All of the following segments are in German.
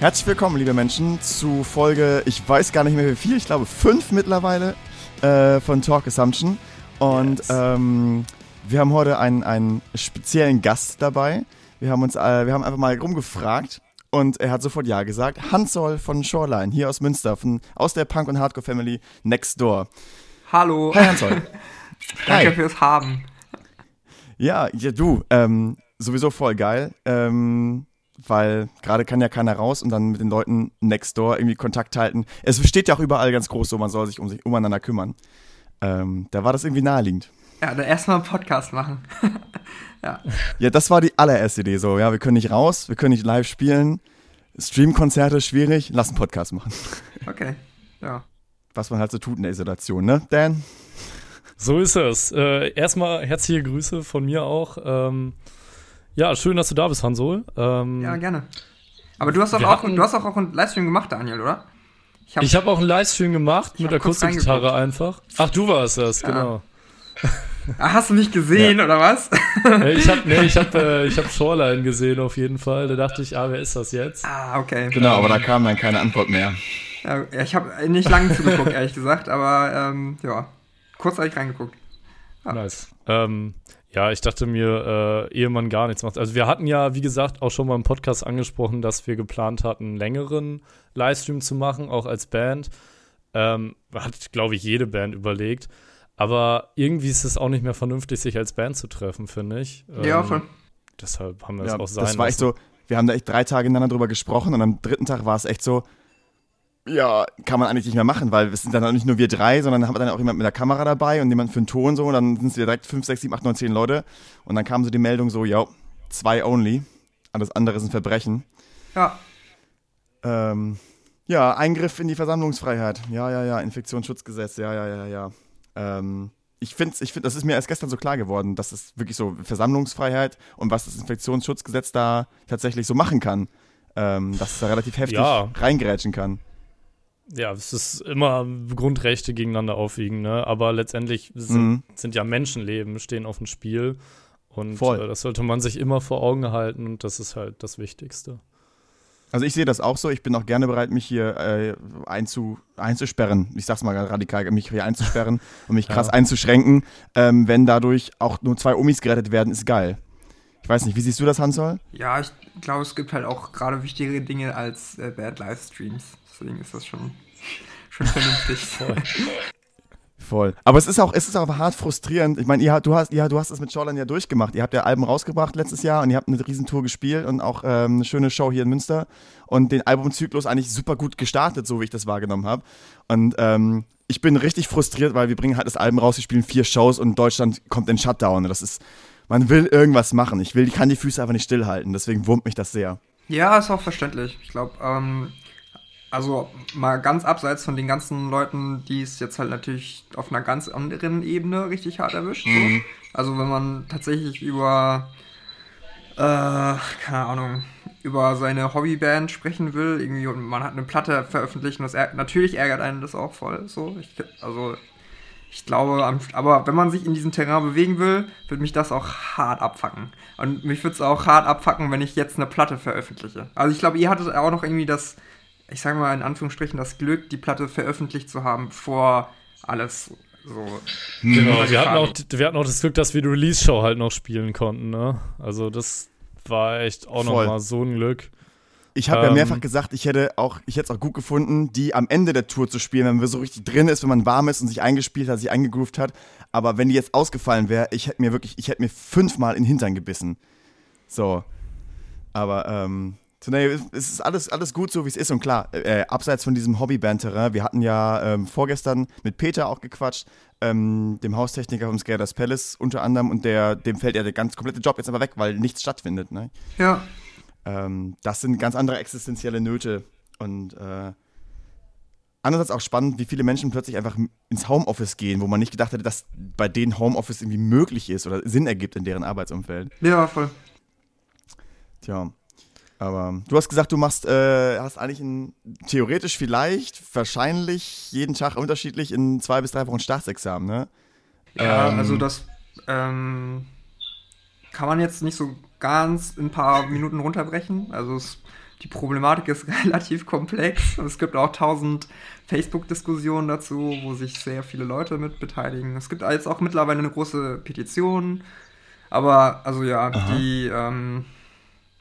Herzlich willkommen, liebe Menschen, zu Folge, ich weiß gar nicht mehr wie viel, ich glaube fünf mittlerweile äh, von Talk Assumption. Und yes. ähm, wir haben heute einen, einen speziellen Gast dabei. Wir haben uns, äh, wir haben einfach mal rumgefragt und er hat sofort Ja gesagt. Hansol von Shoreline, hier aus Münster, von, aus der Punk- und Hardcore-Family Next Door. Hallo. Hi Hansol. Danke Hi. fürs Haben. Ja, ja du, ähm, sowieso voll geil. Ähm, weil gerade kann ja keiner raus und dann mit den Leuten next door irgendwie Kontakt halten. Es steht ja auch überall ganz groß so, man soll sich um sich umeinander kümmern. Ähm, da war das irgendwie naheliegend. Ja, dann erstmal einen Podcast machen. ja. ja, das war die allererste Idee so. Ja, wir können nicht raus, wir können nicht live spielen. Streamkonzerte schwierig, lass einen Podcast machen. Okay, ja. Was man halt so tut in der Isolation, ne, Dan? So ist es. Äh, erstmal herzliche Grüße von mir auch. Ähm, ja, schön, dass du da bist, Hansol. Ähm, ja, gerne. Aber du hast, auch, auch, du hast auch, auch einen Livestream gemacht, Daniel, oder? Ich habe hab auch einen Livestream gemacht mit der Akustikgitarre einfach. Ach, du warst das, ja. genau. Ach, hast du mich gesehen, ja. oder was? ich habe nee, ich hab, äh, hab Shoreline gesehen auf jeden Fall. Da dachte ich, ah, wer ist das jetzt? Ah, okay. Genau, aber da kam dann keine Antwort mehr. Ja, ich habe nicht lange zugeguckt, ehrlich gesagt, aber ähm, ja, kurz habe ich reingeguckt. Ja. Nice. Ähm, ja, ich dachte mir, äh, ehe man gar nichts macht. Also wir hatten ja, wie gesagt, auch schon mal im Podcast angesprochen, dass wir geplant hatten, einen längeren Livestream zu machen, auch als Band. Ähm, hat, glaube ich, jede Band überlegt. Aber irgendwie ist es auch nicht mehr vernünftig, sich als Band zu treffen, finde ich. Ähm, ja, voll. Deshalb haben wir es ja, auch sein Das war echt so, wir haben da echt drei Tage ineinander drüber gesprochen und am dritten Tag war es echt so, ja, kann man eigentlich nicht mehr machen, weil es sind dann nicht nur wir drei, sondern haben wir dann auch jemand mit der Kamera dabei und jemand für den Ton so und dann sind es direkt 5, 6, 7, 8, 9, 10 Leute und dann kam so die Meldung so, ja, zwei only, alles andere ist ein Verbrechen. Ja. Ähm, ja, Eingriff in die Versammlungsfreiheit. Ja, ja, ja, Infektionsschutzgesetz, ja, ja, ja, ja. Ähm, ich finde, ich find, das ist mir erst gestern so klar geworden, dass es wirklich so Versammlungsfreiheit und was das Infektionsschutzgesetz da tatsächlich so machen kann. Ähm, dass es da relativ heftig ja. reingerätschen kann ja, es ist immer Grundrechte gegeneinander aufwiegen, ne? Aber letztendlich sind, mhm. sind ja Menschenleben stehen auf dem Spiel. Und äh, das sollte man sich immer vor Augen halten und das ist halt das Wichtigste. Also ich sehe das auch so. Ich bin auch gerne bereit, mich hier äh, einzu, einzusperren. Ich sag's mal radikal, mich hier einzusperren und mich krass ja. einzuschränken. Ähm, wenn dadurch auch nur zwei Omis gerettet werden, ist geil. Ich weiß nicht, wie siehst du das, Hansol? Ja, ich glaube, es gibt halt auch gerade wichtigere Dinge als äh, Bad Livestreams. Deswegen ist das schon, schon vernünftig. Voll. Voll. Aber es ist auch, es ist auch hart frustrierend. Ich meine, ihr, du hast, ja, du hast es mit Shoreline ja durchgemacht. Ihr habt ja Alben rausgebracht letztes Jahr und ihr habt eine Riesentour gespielt und auch ähm, eine schöne Show hier in Münster und den Albumzyklus eigentlich super gut gestartet, so wie ich das wahrgenommen habe. Und ähm, ich bin richtig frustriert, weil wir bringen halt das Album raus, wir spielen vier Shows und Deutschland kommt in Shutdown. Das ist, man will irgendwas machen. Ich will, kann die Füße einfach nicht stillhalten. Deswegen wurmt mich das sehr. Ja, ist auch verständlich. Ich glaube, ähm, also mal ganz abseits von den ganzen Leuten, die es jetzt halt natürlich auf einer ganz anderen Ebene richtig hart erwischt. Mhm. So. Also wenn man tatsächlich über, äh, keine Ahnung, über seine Hobbyband sprechen will, irgendwie und man hat eine Platte veröffentlicht und das natürlich ärgert einen das auch voll. So, ich, also ich glaube, aber wenn man sich in diesem Terrain bewegen will, wird mich das auch hart abfacken. Und mich würde es auch hart abfacken, wenn ich jetzt eine Platte veröffentliche. Also ich glaube, ihr hattet auch noch irgendwie das ich sage mal in Anführungsstrichen, das Glück, die Platte veröffentlicht zu haben, bevor alles so. Genau, wir hatten, auch, wir hatten auch das Glück, dass wir die Release-Show halt noch spielen konnten, ne? Also das war echt auch nochmal so ein Glück. Ich habe ähm, ja mehrfach gesagt, ich hätte auch, ich hätte es auch gut gefunden, die am Ende der Tour zu spielen, wenn man so richtig drin ist, wenn man warm ist und sich eingespielt hat, sich eingegroovt hat. Aber wenn die jetzt ausgefallen wäre, ich hätte mir wirklich, ich hätte mir fünfmal in den Hintern gebissen. So. Aber ähm, nee, es ist alles, alles gut so, wie es ist. Und klar, äh, abseits von diesem Hobbyband-Terrain, wir hatten ja ähm, vorgestern mit Peter auch gequatscht, ähm, dem Haustechniker vom Scareders Palace unter anderem. Und der, dem fällt ja der ganz komplette Job jetzt aber weg, weil nichts stattfindet. Ne? Ja. Ähm, das sind ganz andere existenzielle Nöte. Und äh, andererseits auch spannend, wie viele Menschen plötzlich einfach ins Homeoffice gehen, wo man nicht gedacht hätte, dass bei denen Homeoffice irgendwie möglich ist oder Sinn ergibt in deren Arbeitsumfeld. Ja, voll. Tja. Aber du hast gesagt, du machst, äh, hast eigentlich ein, theoretisch vielleicht, wahrscheinlich jeden Tag unterschiedlich in zwei bis drei Wochen Staatsexamen, ne? Ja, ähm, also das ähm, kann man jetzt nicht so ganz in ein paar Minuten runterbrechen. Also es die Problematik ist relativ komplex. Es gibt auch tausend Facebook-Diskussionen dazu, wo sich sehr viele Leute mit beteiligen. Es gibt jetzt auch mittlerweile eine große Petition. Aber, also ja, Aha. die, ähm,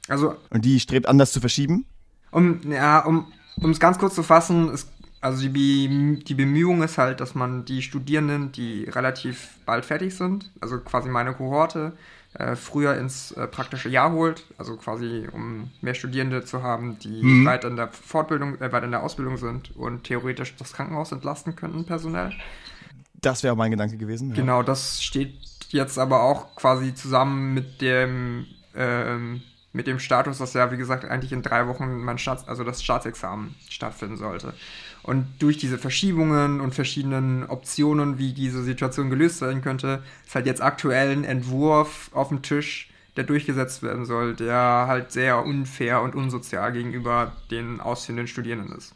also. Und die strebt an, das zu verschieben? Um, ja, um, es ganz kurz zu fassen, es, also die, die Bemühung ist halt, dass man die Studierenden, die relativ bald fertig sind, also quasi meine Kohorte, äh, früher ins äh, praktische Jahr holt, also quasi um mehr Studierende zu haben, die mhm. weit in der Fortbildung, äh, weit in der Ausbildung sind und theoretisch das Krankenhaus entlasten könnten personell. Das wäre mein Gedanke gewesen. Ja. Genau, das steht jetzt aber auch quasi zusammen mit dem ähm, mit dem Status, dass ja wie gesagt eigentlich in drei Wochen mein Staats, also das Staatsexamen stattfinden sollte. Und durch diese Verschiebungen und verschiedenen Optionen, wie diese Situation gelöst werden könnte, ist halt jetzt aktuell ein Entwurf auf dem Tisch, der durchgesetzt werden soll, der halt sehr unfair und unsozial gegenüber den ausführenden Studierenden ist.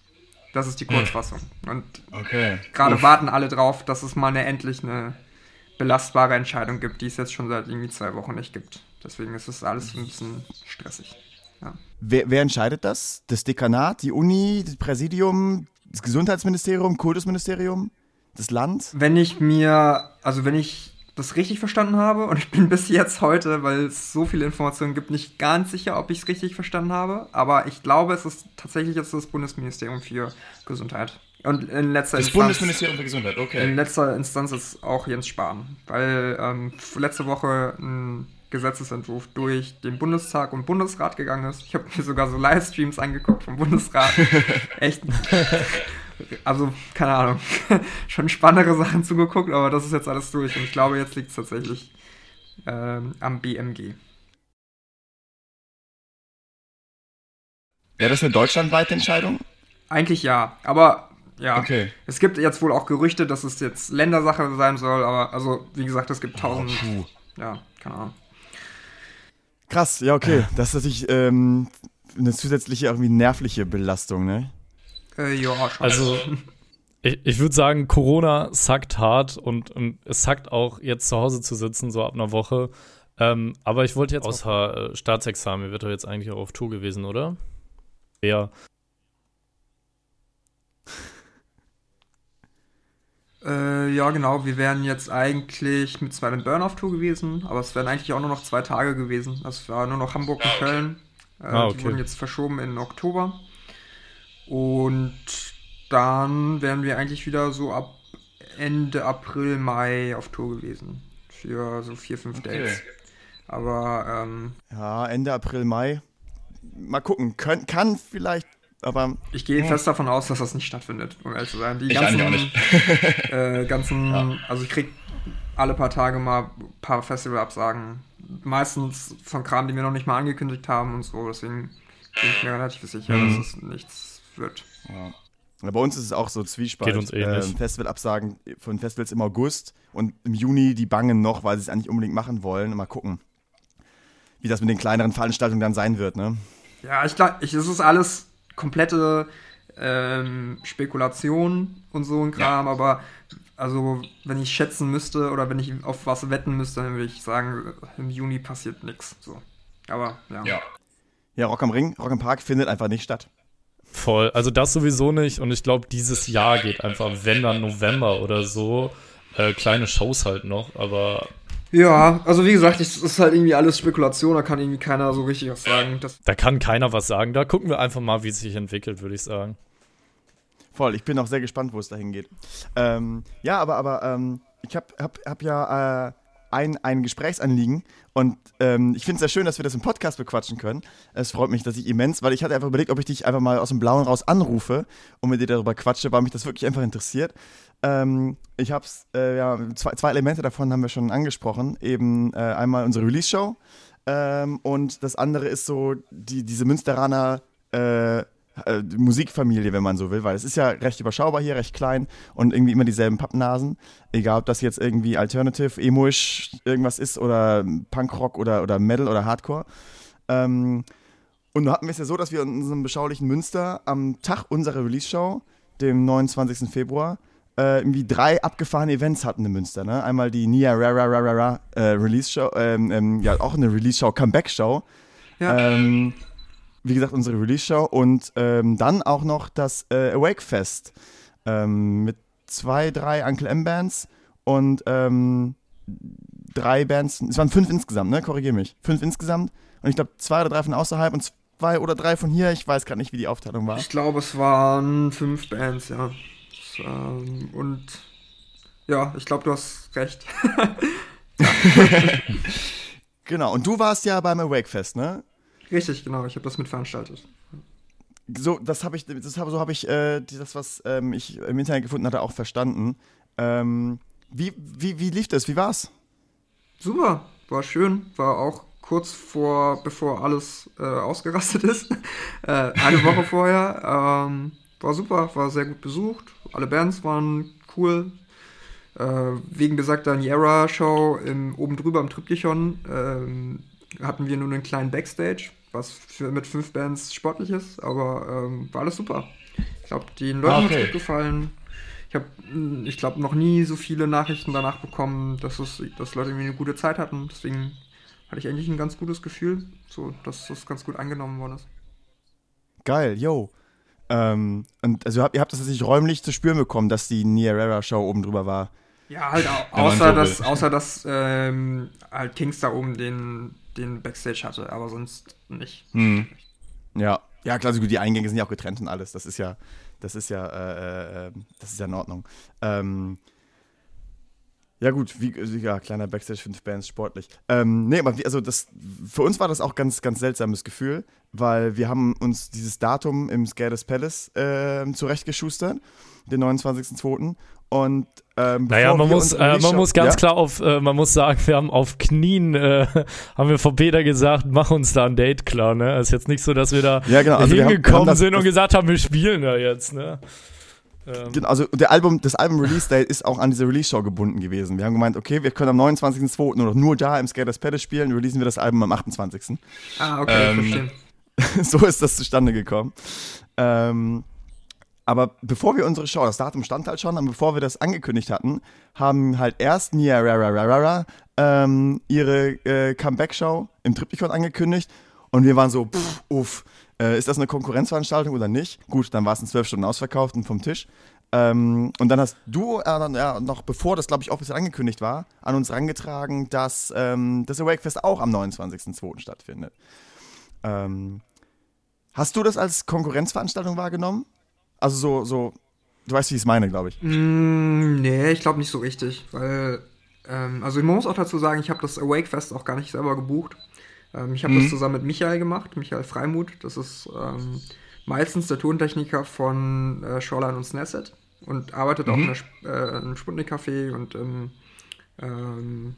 Das ist die hm. Kurzfassung. Und okay. gerade warten alle drauf, dass es mal eine, endlich eine belastbare Entscheidung gibt, die es jetzt schon seit irgendwie zwei Wochen nicht gibt. Deswegen ist es alles ein bisschen stressig. Ja. Wer, wer, entscheidet das? Das Dekanat, die Uni, das Präsidium, das Gesundheitsministerium, Kultusministerium, das Land? Wenn ich mir, also wenn ich das richtig verstanden habe, und ich bin bis jetzt heute, weil es so viele Informationen gibt, nicht ganz sicher, ob ich es richtig verstanden habe, aber ich glaube, es ist tatsächlich jetzt das Bundesministerium für Gesundheit. Und in letzter das Instanz. Bundesministerium für Gesundheit, okay. In letzter Instanz ist auch Jens Spahn, weil ähm, letzte Woche ein Gesetzesentwurf durch den Bundestag und Bundesrat gegangen ist. Ich habe mir sogar so Livestreams angeguckt vom Bundesrat. Echt. Also, keine Ahnung. Schon spannendere Sachen zugeguckt, aber das ist jetzt alles durch. Und ich glaube, jetzt liegt es tatsächlich ähm, am BMG. Wäre das eine deutschlandweite Entscheidung? Eigentlich ja, aber ja. Okay. Es gibt jetzt wohl auch Gerüchte, dass es jetzt Ländersache sein soll, aber also, wie gesagt, es gibt tausend. Oh, ja, keine Ahnung. Krass, ja, okay. Das ist natürlich ähm, eine zusätzliche, irgendwie nervliche Belastung, ne? Äh, ja, schon. Also, ich, ich würde sagen, Corona sackt hart und, und, es sackt auch, jetzt zu Hause zu sitzen, so ab einer Woche. Ähm, aber ich wollte jetzt außer äh, Staatsexamen, ihr wird doch jetzt eigentlich auch auf Tour gewesen, oder? Ja. Äh, ja, genau. Wir wären jetzt eigentlich mit zwei Burn-Off-Tour gewesen, aber es wären eigentlich auch nur noch zwei Tage gewesen. Das war nur noch Hamburg und ah, Köln. Äh, ah, okay. Die wurden jetzt verschoben in Oktober. Und dann wären wir eigentlich wieder so ab Ende April, Mai auf Tour gewesen. Für so vier, fünf okay. Dates. Aber, ähm, Ja, Ende April, Mai. Mal gucken. Kön kann vielleicht aber ich gehe fest davon aus, dass das nicht stattfindet, um ehrlich zu sein. Die ich ganzen, auch nicht. äh, ganzen ja. also ich krieg alle paar Tage mal ein paar Festivalabsagen. Meistens von Kram, die wir noch nicht mal angekündigt haben und so. Deswegen bin ich mir relativ sicher, mhm. dass es nichts wird. Ja. Bei uns ist es auch so Zwiespalt. Geht uns ähnlich. Ähm, Festivalabsagen von Festivals im August und im Juni die bangen noch, weil sie es eigentlich unbedingt machen wollen. Mal gucken, wie das mit den kleineren Veranstaltungen dann sein wird, ne? Ja, ich glaube, es ist alles komplette ähm, Spekulation und so ein Kram, ja. aber also wenn ich schätzen müsste oder wenn ich auf was wetten müsste, dann würde ich sagen, im Juni passiert nichts. So. Aber ja. ja. Ja, Rock am Ring, Rock am Park findet einfach nicht statt. Voll. Also das sowieso nicht. Und ich glaube, dieses Jahr geht einfach, wenn dann November oder so. Äh, kleine Shows halt noch, aber ja, also wie gesagt, es ist halt irgendwie alles Spekulation, da kann irgendwie keiner so richtig was sagen. Das da kann keiner was sagen. Da gucken wir einfach mal, wie es sich entwickelt, würde ich sagen. Voll, ich bin auch sehr gespannt, wo es dahin geht. Ähm, ja, aber, aber ähm, ich habe hab, hab ja äh, ein, ein Gesprächsanliegen und ähm, ich finde es sehr schön, dass wir das im Podcast bequatschen können. Es freut mich, dass ich immens, weil ich hatte einfach überlegt, ob ich dich einfach mal aus dem Blauen raus anrufe und mit dir darüber quatsche, weil mich das wirklich einfach interessiert. Ähm, ich habe äh, ja, zwei, zwei, Elemente davon haben wir schon angesprochen. Eben äh, einmal unsere Release-Show ähm, und das andere ist so die, diese Münsteraner äh, äh, Musikfamilie, wenn man so will, weil es ist ja recht überschaubar hier, recht klein und irgendwie immer dieselben Pappnasen. Egal, ob das jetzt irgendwie Alternative, Emoish irgendwas ist oder Punkrock oder, oder Metal oder Hardcore. Ähm, und nun hatten wir es ja so, dass wir in unserem beschaulichen Münster am Tag unserer Release-Show, dem 29. Februar, äh, irgendwie drei abgefahrene Events hatten in Münster. Ne? Einmal die Nia Rara Rara äh, Release Show, ähm, ähm, ja auch eine Release Show, Comeback Show. Ja. Ähm, wie gesagt, unsere Release-Show und ähm, dann auch noch das äh, Awake Fest ähm, mit zwei, drei Uncle M-Bands und ähm, drei Bands, es waren fünf insgesamt, ne? Korrigier mich. Fünf insgesamt. Und ich glaube, zwei oder drei von außerhalb und zwei oder drei von hier. Ich weiß gerade nicht, wie die Aufteilung war. Ich glaube, es waren fünf Bands, ja. Ähm, und ja, ich glaube, du hast recht. genau, und du warst ja beim Awake Fest, ne? Richtig, genau. Ich habe das mitveranstaltet. So, das habe ich, das hab, so habe ich äh, das, was ähm, ich im Internet gefunden hatte, auch verstanden. Ähm, wie, wie, wie lief das? Wie war's? Super, war schön, war auch kurz vor, bevor alles äh, ausgerastet ist. äh, eine Woche vorher. Ähm, war super, war sehr gut besucht. Alle Bands waren cool. Äh, wegen besagter Niera-Show oben drüber im Triptychon ähm, hatten wir nur einen kleinen Backstage, was für, mit fünf Bands sportlich ist, aber ähm, war alles super. Ich glaube, den Leuten okay. hat es gut gefallen. Ich habe, hm, ich glaube, noch nie so viele Nachrichten danach bekommen, dass, es, dass Leute irgendwie eine gute Zeit hatten. Deswegen hatte ich eigentlich ein ganz gutes Gefühl, so, dass das ganz gut angenommen worden ist. Geil, yo. Ähm, und also ihr habt das nicht räumlich zu spüren bekommen, dass die Nierera Show oben drüber war. Ja, halt au außer dass, außer dass ähm, halt Kings da oben den, den Backstage hatte, aber sonst nicht. Hm. Ja. Ja, klar, die Eingänge sind ja auch getrennt und alles. Das ist ja, das ist ja, äh, äh, das ist ja in Ordnung. Ähm, ja, gut, wie, ja, kleiner Backstage, fünf Bands, sportlich. Ähm, nee, aber wie, also das, für uns war das auch ganz, ganz seltsames Gefühl, weil wir haben uns dieses Datum im Scades Palace äh, zurechtgeschustert, den 29.02. Und ähm, naja, man muss, äh, man muss ganz ja? klar auf, äh, man muss sagen, wir haben auf Knien, äh, haben wir vor Peter gesagt, mach uns da ein Date klar, ne? Es ist jetzt nicht so, dass wir da ja, genau. also hingekommen wir haben, wir haben sind und gesagt haben, wir spielen da jetzt, ne? Ähm. Genau, also der Album, das Album-Release-Date ist auch an diese Release-Show gebunden gewesen. Wir haben gemeint, okay, wir können am 29.02. nur, nur da im Skaters Palace spielen, releasen wir das Album am 28. Ah, okay, ähm, verstehe. so ist das zustande gekommen. Ähm, aber bevor wir unsere Show, das Datum stand halt schon, und bevor wir das angekündigt hatten, haben halt erst Nia Rara ähm, ihre äh, Comeback-Show im Triptychon angekündigt und wir waren so, pff, uff, äh, ist das eine Konkurrenzveranstaltung oder nicht? Gut, dann war es in zwölf Stunden ausverkauft und vom Tisch. Ähm, und dann hast du äh, noch bevor das, glaube ich, offiziell angekündigt war, an uns rangetragen, dass ähm, das Awake Fest auch am 29.02. stattfindet. Ähm, hast du das als Konkurrenzveranstaltung wahrgenommen? Also so, so, du weißt, wie ich es meine, glaube ich. Mm, nee, ich glaube nicht so richtig, weil, ähm, also ich muss auch dazu sagen, ich habe das Awake Fest auch gar nicht selber gebucht. Ähm, ich habe mhm. das zusammen mit Michael gemacht, Michael Freimuth. Das ist ähm, meistens der Tontechniker von äh, Shoreline und Snesset und arbeitet mhm. auch in einem äh, im Sputnik-Café und im, ähm,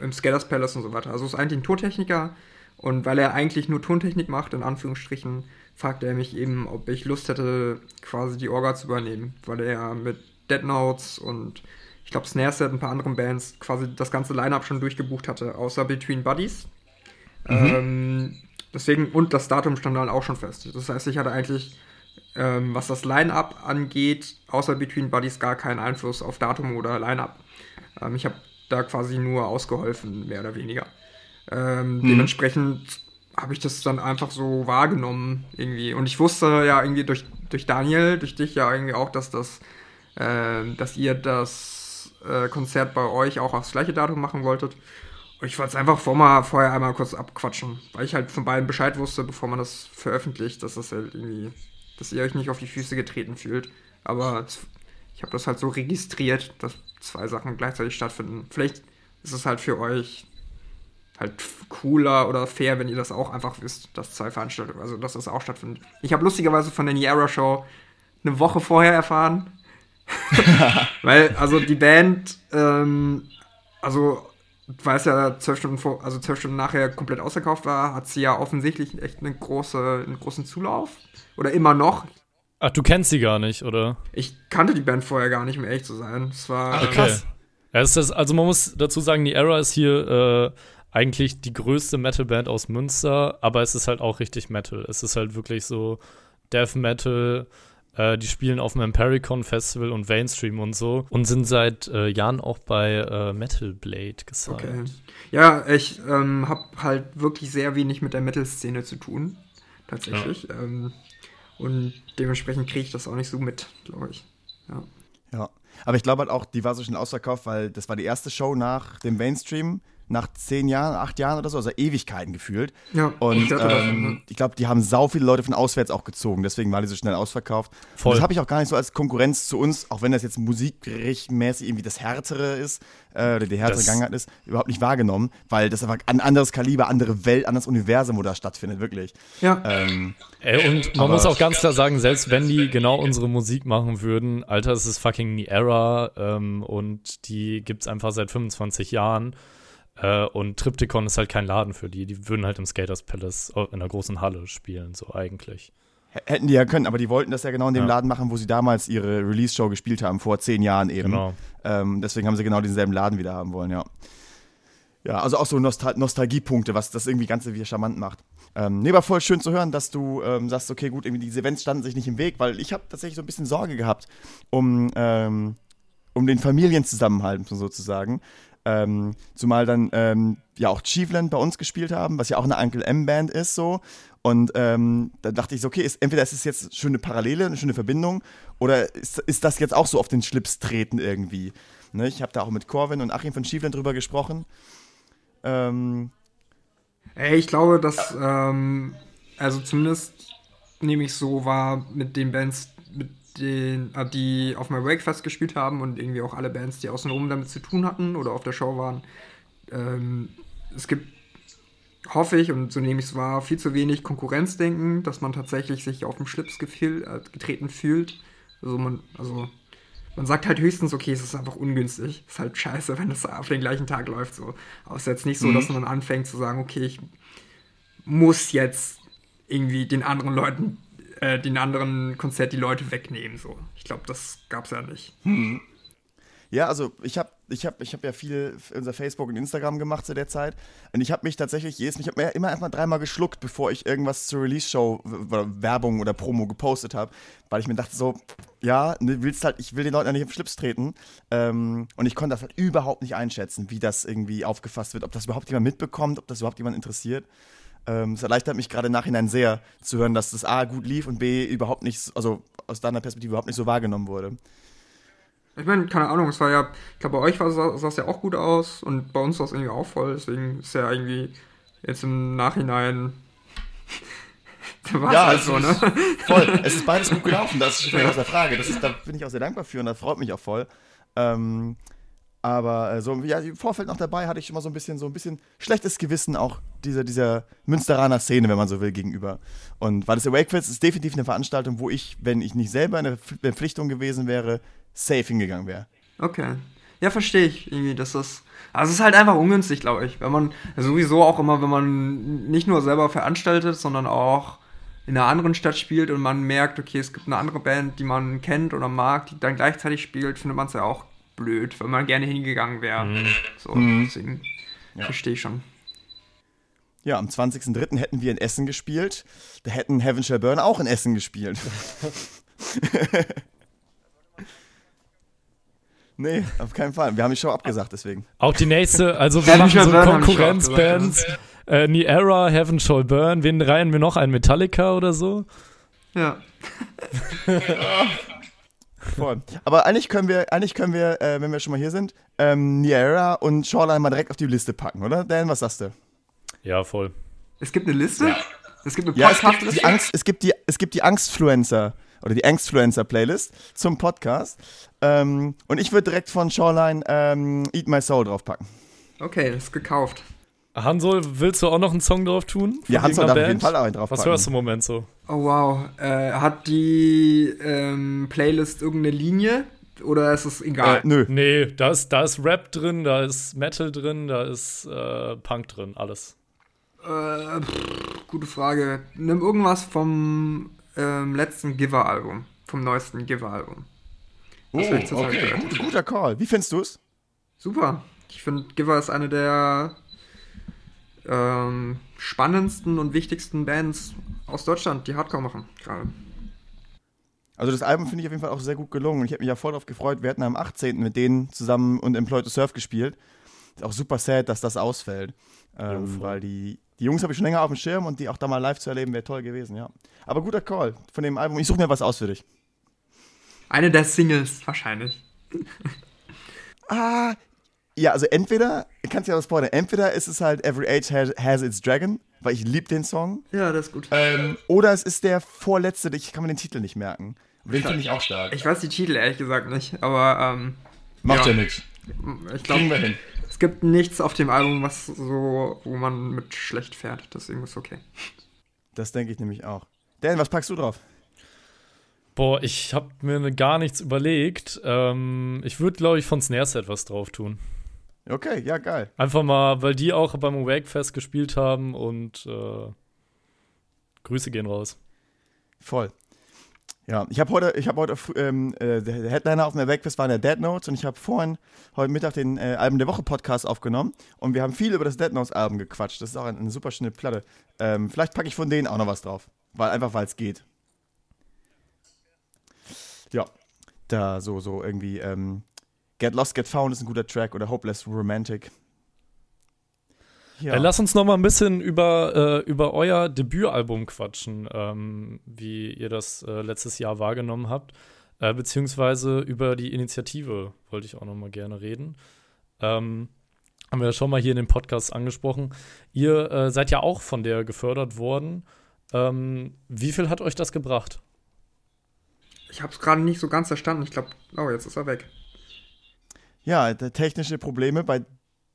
im Scalers Palace und so weiter. Also ist eigentlich ein Tontechniker und weil er eigentlich nur Tontechnik macht, in Anführungsstrichen, fragte er mich eben, ob ich Lust hätte, quasi die Orga zu übernehmen, weil er mit Dead Notes und ich glaube Snare Set und ein paar anderen Bands quasi das ganze Line-Up schon durchgebucht hatte, außer Between Buddies. Mhm. Ähm, deswegen, und das Datum stand dann auch schon fest. Das heißt, ich hatte eigentlich, ähm, was das Line-Up angeht, außer Between Buddies gar keinen Einfluss auf Datum oder Line-Up. Ähm, ich habe da quasi nur ausgeholfen, mehr oder weniger. Ähm, mhm. Dementsprechend habe ich das dann einfach so wahrgenommen irgendwie. Und ich wusste ja irgendwie durch, durch Daniel, durch dich ja irgendwie auch, dass das, äh, dass ihr das äh, Konzert bei euch auch aufs gleiche Datum machen wolltet. Und ich wollte es einfach vor mal, vorher einmal kurz abquatschen, weil ich halt von beiden Bescheid wusste, bevor man das veröffentlicht, dass das halt irgendwie, dass ihr euch nicht auf die Füße getreten fühlt. Aber es, ich habe das halt so registriert, dass zwei Sachen gleichzeitig stattfinden. Vielleicht ist es halt für euch halt cooler oder fair, wenn ihr das auch einfach wisst, dass zwei Veranstaltungen, also dass das auch stattfindet. Ich habe lustigerweise von der Niera Show eine Woche vorher erfahren. Weil, also die Band, ähm, also weil es ja zwölf Stunden vor, also zwölf Stunden nachher komplett ausverkauft war, hat sie ja offensichtlich echt eine große, einen großen Zulauf. Oder immer noch. Ach, du kennst sie gar nicht, oder? Ich kannte die Band vorher gar nicht, um ehrlich zu sein. Es war Ach, krass. Ja, ist das, also man muss dazu sagen, die Era ist hier äh, eigentlich die größte Metal-Band aus Münster, aber es ist halt auch richtig Metal. Es ist halt wirklich so Death Metal. Äh, die spielen auf dem Empericon Festival und Mainstream und so und sind seit äh, Jahren auch bei äh, Metal Blade gesagt. Okay. Ja, ich ähm, habe halt wirklich sehr wenig mit der Metal-Szene zu tun. tatsächlich. Ja. Ähm, und dementsprechend kriege ich das auch nicht so mit, glaube ich. Ja. Ja, aber ich glaube halt auch, die war so schnell ausverkauft, weil das war die erste Show nach dem Mainstream nach zehn Jahren, acht Jahren oder so, also Ewigkeiten gefühlt. Ja, und ich, ähm, ich glaube, die haben sau viele Leute von auswärts auch gezogen, deswegen war die so schnell ausverkauft. Voll. Und das habe ich auch gar nicht so als Konkurrenz zu uns, auch wenn das jetzt musikmäßig irgendwie das härtere ist, äh, oder die härtere das Gangart ist, überhaupt nicht wahrgenommen, weil das einfach ein anderes Kaliber, andere Welt, anderes Universum, wo das stattfindet, wirklich. Ja. Ähm, Ey, und man muss auch ganz klar sagen, selbst wenn die genau unsere Musik machen würden, Alter, es ist fucking die Era ähm, und die gibt es einfach seit 25 Jahren. Äh, und Triptychon ist halt kein Laden für die. Die würden halt im Skaters Palace in einer großen Halle spielen, so eigentlich. Hätten die ja können, aber die wollten das ja genau in dem ja. Laden machen, wo sie damals ihre Release-Show gespielt haben, vor zehn Jahren eben. Genau. Ähm, deswegen haben sie genau denselben Laden wieder haben wollen, ja. Ja, also auch so Nostal Nostalgiepunkte, was das irgendwie Ganze wieder charmant macht. Ähm, nee, war voll schön zu hören, dass du ähm, sagst, okay, gut, irgendwie diese Events standen sich nicht im Weg, weil ich habe tatsächlich so ein bisschen Sorge gehabt um, ähm, um den Familienzusammenhalt sozusagen. Ähm, zumal dann ähm, ja auch Chiefland bei uns gespielt haben, was ja auch eine Uncle M-Band ist so. Und ähm, da dachte ich so, okay, ist, entweder ist es jetzt eine schöne Parallele, eine schöne Verbindung, oder ist, ist das jetzt auch so auf den Schlips treten irgendwie? Ne, ich habe da auch mit Corvin und Achim von Chiefland drüber gesprochen. Ähm, Ey, ich glaube, dass, ähm, also zumindest nehme ich so wahr mit den Bands, den, äh, die auf My Wakefest gespielt haben und irgendwie auch alle Bands, die außenrum damit zu tun hatten oder auf der Show waren. Ähm, es gibt, hoffe ich, und so nehme ich es wahr, viel zu wenig Konkurrenzdenken, dass man tatsächlich sich auf dem Schlips gefiel, äh, getreten fühlt. Also man, also man sagt halt höchstens, okay, es ist einfach ungünstig. Es ist halt scheiße, wenn es auf den gleichen Tag läuft. So. Aber es ist jetzt nicht so, mhm. dass man anfängt zu sagen, okay, ich muss jetzt irgendwie den anderen Leuten äh, den anderen Konzert die Leute wegnehmen. So. Ich glaube, das gab es ja nicht. Hm. Ja, also ich habe ich hab, ich hab ja viel unser Facebook und Instagram gemacht zu der Zeit. Und ich habe mich tatsächlich jedes, ich habe mir immer erstmal dreimal geschluckt, bevor ich irgendwas zur Release-Show Werbung oder Promo gepostet habe, weil ich mir dachte so, ja, ne, willst halt, ich will den Leuten ja nicht im Schlips treten. Ähm, und ich konnte das halt überhaupt nicht einschätzen, wie das irgendwie aufgefasst wird, ob das überhaupt jemand mitbekommt, ob das überhaupt jemand interessiert. Ähm, es erleichtert mich gerade im Nachhinein sehr zu hören, dass das A gut lief und B überhaupt nicht, also aus deiner Perspektive überhaupt nicht so wahrgenommen wurde. Ich meine, keine Ahnung, es war ja, ich glaube, bei euch sah es ja auch gut aus und bei uns sah es irgendwie auch voll, deswegen ist ja irgendwie jetzt im Nachhinein. ja, halt so, ne? Voll. Es ist beides gut gelaufen, das ist schon aus der Frage. Das ist, da bin ich auch sehr dankbar für und das freut mich auch voll. Ähm, aber äh, so, ja, im Vorfeld noch dabei hatte ich mal so ein bisschen, so ein bisschen schlechtes Gewissen auch dieser, dieser Münsteraner Szene, wenn man so will, gegenüber. Und weil das Awakefest ist definitiv eine Veranstaltung, wo ich, wenn ich nicht selber in der Verpflichtung gewesen wäre, safe hingegangen wäre. Okay. Ja, verstehe ich irgendwie, dass das. Also es ist halt einfach ungünstig, glaube ich. Wenn man, sowieso auch immer, wenn man nicht nur selber veranstaltet, sondern auch in einer anderen Stadt spielt und man merkt, okay, es gibt eine andere Band, die man kennt oder mag, die dann gleichzeitig spielt, findet man es ja auch blöd, wenn man gerne hingegangen wäre. Mhm. So, mhm. deswegen ja. verstehe ich schon. Ja, am 20.03. hätten wir in Essen gespielt. Da hätten Heaven Shall Burn auch in Essen gespielt. nee, auf keinen Fall. Wir haben die Show abgesagt, deswegen. Auch die nächste, also wir machen so Konkurrenzbands. Äh, Niera, Heaven Shall Burn. Wen reihen wir noch? Ein Metallica oder so? Ja. Voll. Aber eigentlich können wir, eigentlich können wir, äh, wenn wir schon mal hier sind, ähm, Niera und Shoreline mal direkt auf die Liste packen, oder? Dan, was sagst du? Ja, voll. Es gibt eine Liste? Ja. Es gibt eine Podcast-Liste? Ja, es, gibt die Angst, es gibt die, es gibt die Angstfluencer oder die Angstfluencer-Playlist zum Podcast. Ähm, und ich würde direkt von Shoreline ähm, Eat My Soul draufpacken. Okay, das ist gekauft. Hanso, willst du auch noch einen Song drauf tun? Ja, Hanso darf auf jeden Fall auch einen drauf Was hörst du im Moment so? Oh wow. Äh, hat die ähm, Playlist irgendeine Linie? Oder ist es egal? Äh, nö. Nee, da ist, da ist Rap drin, da ist Metal drin, da ist äh, Punk drin, alles. Äh, pff, gute Frage. Nimm irgendwas vom ähm, letzten Giver-Album. Vom neuesten Giver-Album. Oh, okay. Gut, guter Call. Wie findest du es? Super. Ich finde, Giver ist eine der ähm, spannendsten und wichtigsten Bands aus Deutschland, die Hardcore machen, gerade. Also das Album finde ich auf jeden Fall auch sehr gut gelungen und ich habe mich ja voll darauf gefreut. Wir hatten am 18. mit denen zusammen und Employed to Surf gespielt. auch super sad, dass das ausfällt. Ähm, Ja, weil die, die Jungs habe ich schon länger auf dem Schirm und die auch da mal live zu erleben, wäre toll gewesen, ja. Aber guter Call von dem Album. Ich suche mir was aus für dich. Eine der Singles wahrscheinlich. Ah, ja, also entweder, ich kann es ja was spoilern, entweder ist es halt Every Age has, has its Dragon, weil ich liebe den Song. Ja, das ist gut. Ähm, oder es ist der vorletzte, ich kann mir den Titel nicht merken. Den finde ich auch stark. Ich weiß die Titel ehrlich gesagt nicht, aber ähm, Macht ja, ja. nichts. ich Kriegen wir glaube, hin. es gibt nichts auf dem Album, was so, wo man mit schlecht fährt. Deswegen ist okay. Das denke ich nämlich auch. Dan, was packst du drauf? Boah, ich habe mir gar nichts überlegt. Ähm, ich würde, glaube ich, von Snare Set was drauf tun. Okay, ja, geil. Einfach mal, weil die auch beim Wakefest gespielt haben und äh, Grüße gehen raus. Voll. Ja, ich habe heute, ich habe heute, ähm, äh, der Headliner auf dem Wegfest war der Dead Notes und ich habe vorhin heute Mittag den äh, Alben der Woche Podcast aufgenommen und wir haben viel über das Dead Notes Album gequatscht. Das ist auch eine, eine super schöne Platte. Ähm, vielleicht packe ich von denen auch noch was drauf, weil einfach weil es geht. Ja, da so so irgendwie ähm, Get Lost, Get Found ist ein guter Track oder Hopeless Romantic. Ja. Äh, lass uns noch mal ein bisschen über, äh, über euer Debütalbum quatschen, ähm, wie ihr das äh, letztes Jahr wahrgenommen habt. Äh, beziehungsweise über die Initiative wollte ich auch noch mal gerne reden. Ähm, haben wir ja schon mal hier in dem Podcast angesprochen. Ihr äh, seid ja auch von der gefördert worden. Ähm, wie viel hat euch das gebracht? Ich habe es gerade nicht so ganz verstanden. Ich glaube, oh, jetzt ist er weg. Ja, der technische Probleme bei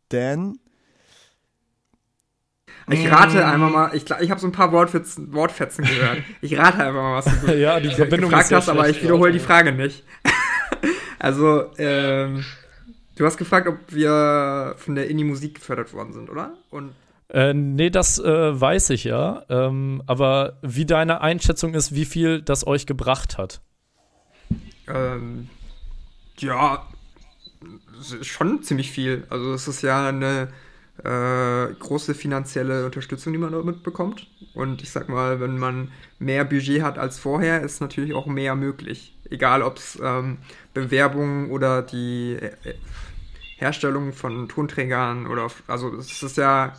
Dan. Ich rate einfach mal, ich, ich habe so ein paar Wortfetzen, Wortfetzen gehört. Ich rate einfach mal, was du ja, die Verbindung gefragt hast, aber ich wiederhole die. Frage nicht. also, ähm, du hast gefragt, ob wir von der Indie-Musik gefördert worden sind, oder? Und Äh, nee, das äh, weiß ich ja. Ähm, aber wie deine Einschätzung ist, wie viel das euch gebracht hat? ähm, ja, schon ziemlich viel. Also es ist ja eine äh, große finanzielle Unterstützung, die man damit bekommt. Und ich sag mal, wenn man mehr Budget hat als vorher, ist natürlich auch mehr möglich. Egal ob es ähm, Bewerbungen oder die äh, äh, Herstellung von Tonträgern oder also es ist ja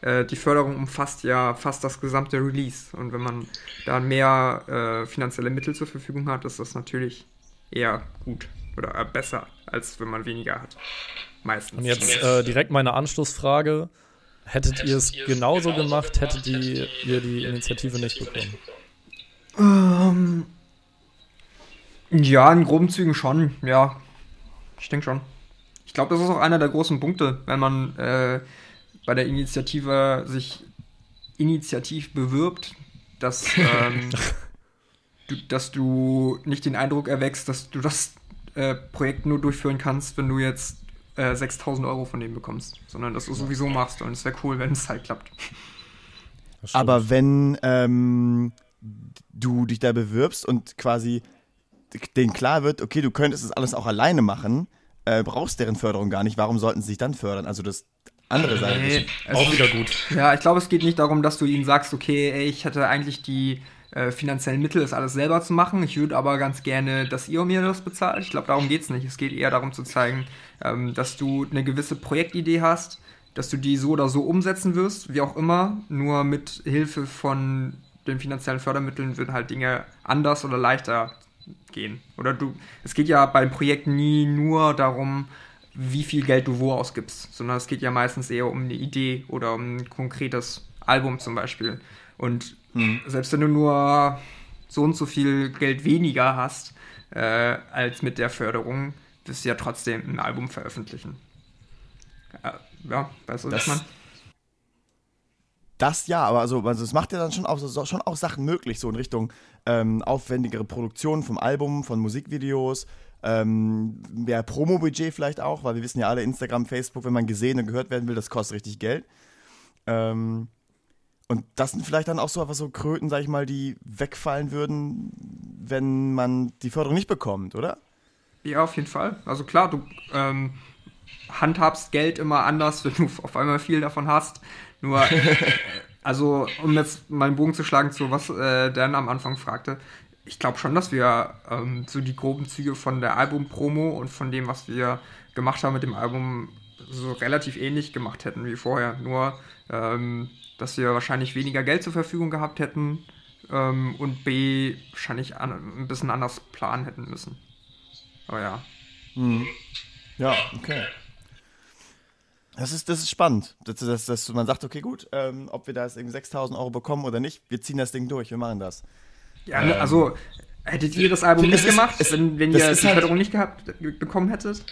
äh, die Förderung umfasst ja fast das gesamte Release. Und wenn man da mehr äh, finanzielle Mittel zur Verfügung hat, ist das natürlich eher gut oder äh, besser, als wenn man weniger hat. Meistens. Und jetzt äh, direkt meine Anschlussfrage. Hättet ihr es genauso gemacht, hättet die, ihr die Initiative nicht bekommen? Ähm, ja, in groben Zügen schon, ja. Ich denke schon. Ich glaube, das ist auch einer der großen Punkte, wenn man äh, bei der Initiative sich initiativ bewirbt, dass, ähm, du, dass du nicht den Eindruck erwächst, dass du das äh, Projekt nur durchführen kannst, wenn du jetzt äh, 6000 Euro von dem bekommst, sondern dass du sowieso machst und es wäre cool, wenn es halt klappt. Aber wenn ähm, du dich da bewirbst und quasi denen klar wird, okay, du könntest das alles auch alleine machen, äh, brauchst deren Förderung gar nicht, warum sollten sie sich dann fördern? Also das andere Seite. Nee, es auch wieder gut. Ja, ich glaube, es geht nicht darum, dass du ihnen sagst, okay, ey, ich hätte eigentlich die äh, finanziellen Mittel, das alles selber zu machen. Ich würde aber ganz gerne, dass ihr mir das bezahlt. Ich glaube, darum geht es nicht. Es geht eher darum zu zeigen, ähm, dass du eine gewisse Projektidee hast, dass du die so oder so umsetzen wirst, wie auch immer. Nur mit Hilfe von den finanziellen Fördermitteln würden halt Dinge anders oder leichter gehen. Oder du, es geht ja beim Projekt nie nur darum, wie viel Geld du wo ausgibst, sondern es geht ja meistens eher um eine Idee oder um ein konkretes Album zum Beispiel. Und selbst wenn du nur so und so viel Geld weniger hast äh, als mit der Förderung, wirst du ja trotzdem ein Album veröffentlichen. Äh, ja, weißt du, Das- meine? Das ja, aber also, also es macht ja dann schon auch, so, schon auch Sachen möglich, so in Richtung ähm, aufwendigere Produktion vom Album, von Musikvideos, ähm, mehr Promo-Budget vielleicht auch, weil wir wissen ja alle, Instagram, Facebook, wenn man gesehen und gehört werden will, das kostet richtig Geld. Ähm, und das sind vielleicht dann auch so einfach so Kröten, sag ich mal, die wegfallen würden, wenn man die Förderung nicht bekommt, oder? Ja, auf jeden Fall. Also klar, du ähm, handhabst Geld immer anders, wenn du auf einmal viel davon hast. Nur, äh, also um jetzt mal einen Bogen zu schlagen zu was äh, Dan am Anfang fragte, ich glaube schon, dass wir ähm, so die groben Züge von der Album-Promo und von dem, was wir gemacht haben mit dem Album, so relativ ähnlich gemacht hätten wie vorher. Nur, ähm, dass wir wahrscheinlich weniger Geld zur Verfügung gehabt hätten ähm, und B, wahrscheinlich an, ein bisschen anders planen hätten müssen. Aber ja. Mhm. Ja, okay. Das ist, das ist spannend, dass, dass, dass man sagt, okay, gut, ähm, ob wir da jetzt irgendwie 6000 Euro bekommen oder nicht, wir ziehen das Ding durch, wir machen das. Ja, ähm, also hättet ihr das Album nicht gemacht, ist, wenn, wenn ihr die halt Förderung nicht gehabt, bekommen hättet?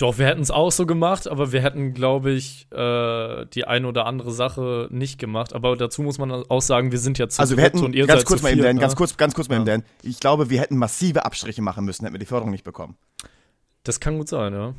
Doch, wir hätten es auch so gemacht, aber wir hätten, glaube ich, äh, die eine oder andere Sache nicht gemacht. Aber dazu muss man auch sagen, wir sind ja zu Also wir hätten, und ihr ganz kurz mal eben, Dan, ne? ganz kurz, ganz kurz mal eben, Dan. Ich glaube, wir hätten massive Abstriche machen müssen, hätten wir die Förderung nicht bekommen. Das kann gut sein, ja.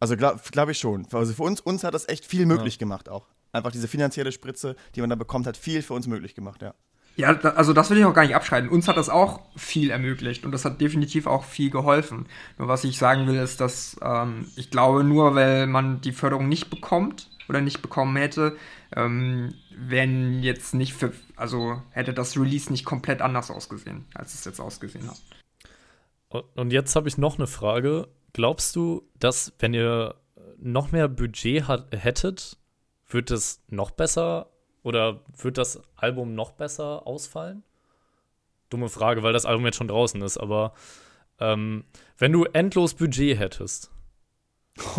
Also glaube glaub ich schon. Also für uns, uns hat das echt viel möglich ja. gemacht auch. Einfach diese finanzielle Spritze, die man da bekommt, hat viel für uns möglich gemacht, ja. Ja, da, also das will ich auch gar nicht abschreiben. Uns hat das auch viel ermöglicht und das hat definitiv auch viel geholfen. Nur was ich sagen will, ist, dass ähm, ich glaube, nur weil man die Förderung nicht bekommt oder nicht bekommen hätte, ähm, wenn jetzt nicht für, also hätte das Release nicht komplett anders ausgesehen, als es jetzt ausgesehen hat. Und jetzt habe ich noch eine Frage. Glaubst du, dass wenn ihr noch mehr Budget hat, hättet, wird es noch besser oder wird das Album noch besser ausfallen? Dumme Frage, weil das Album jetzt schon draußen ist, aber ähm, wenn du endlos Budget hättest.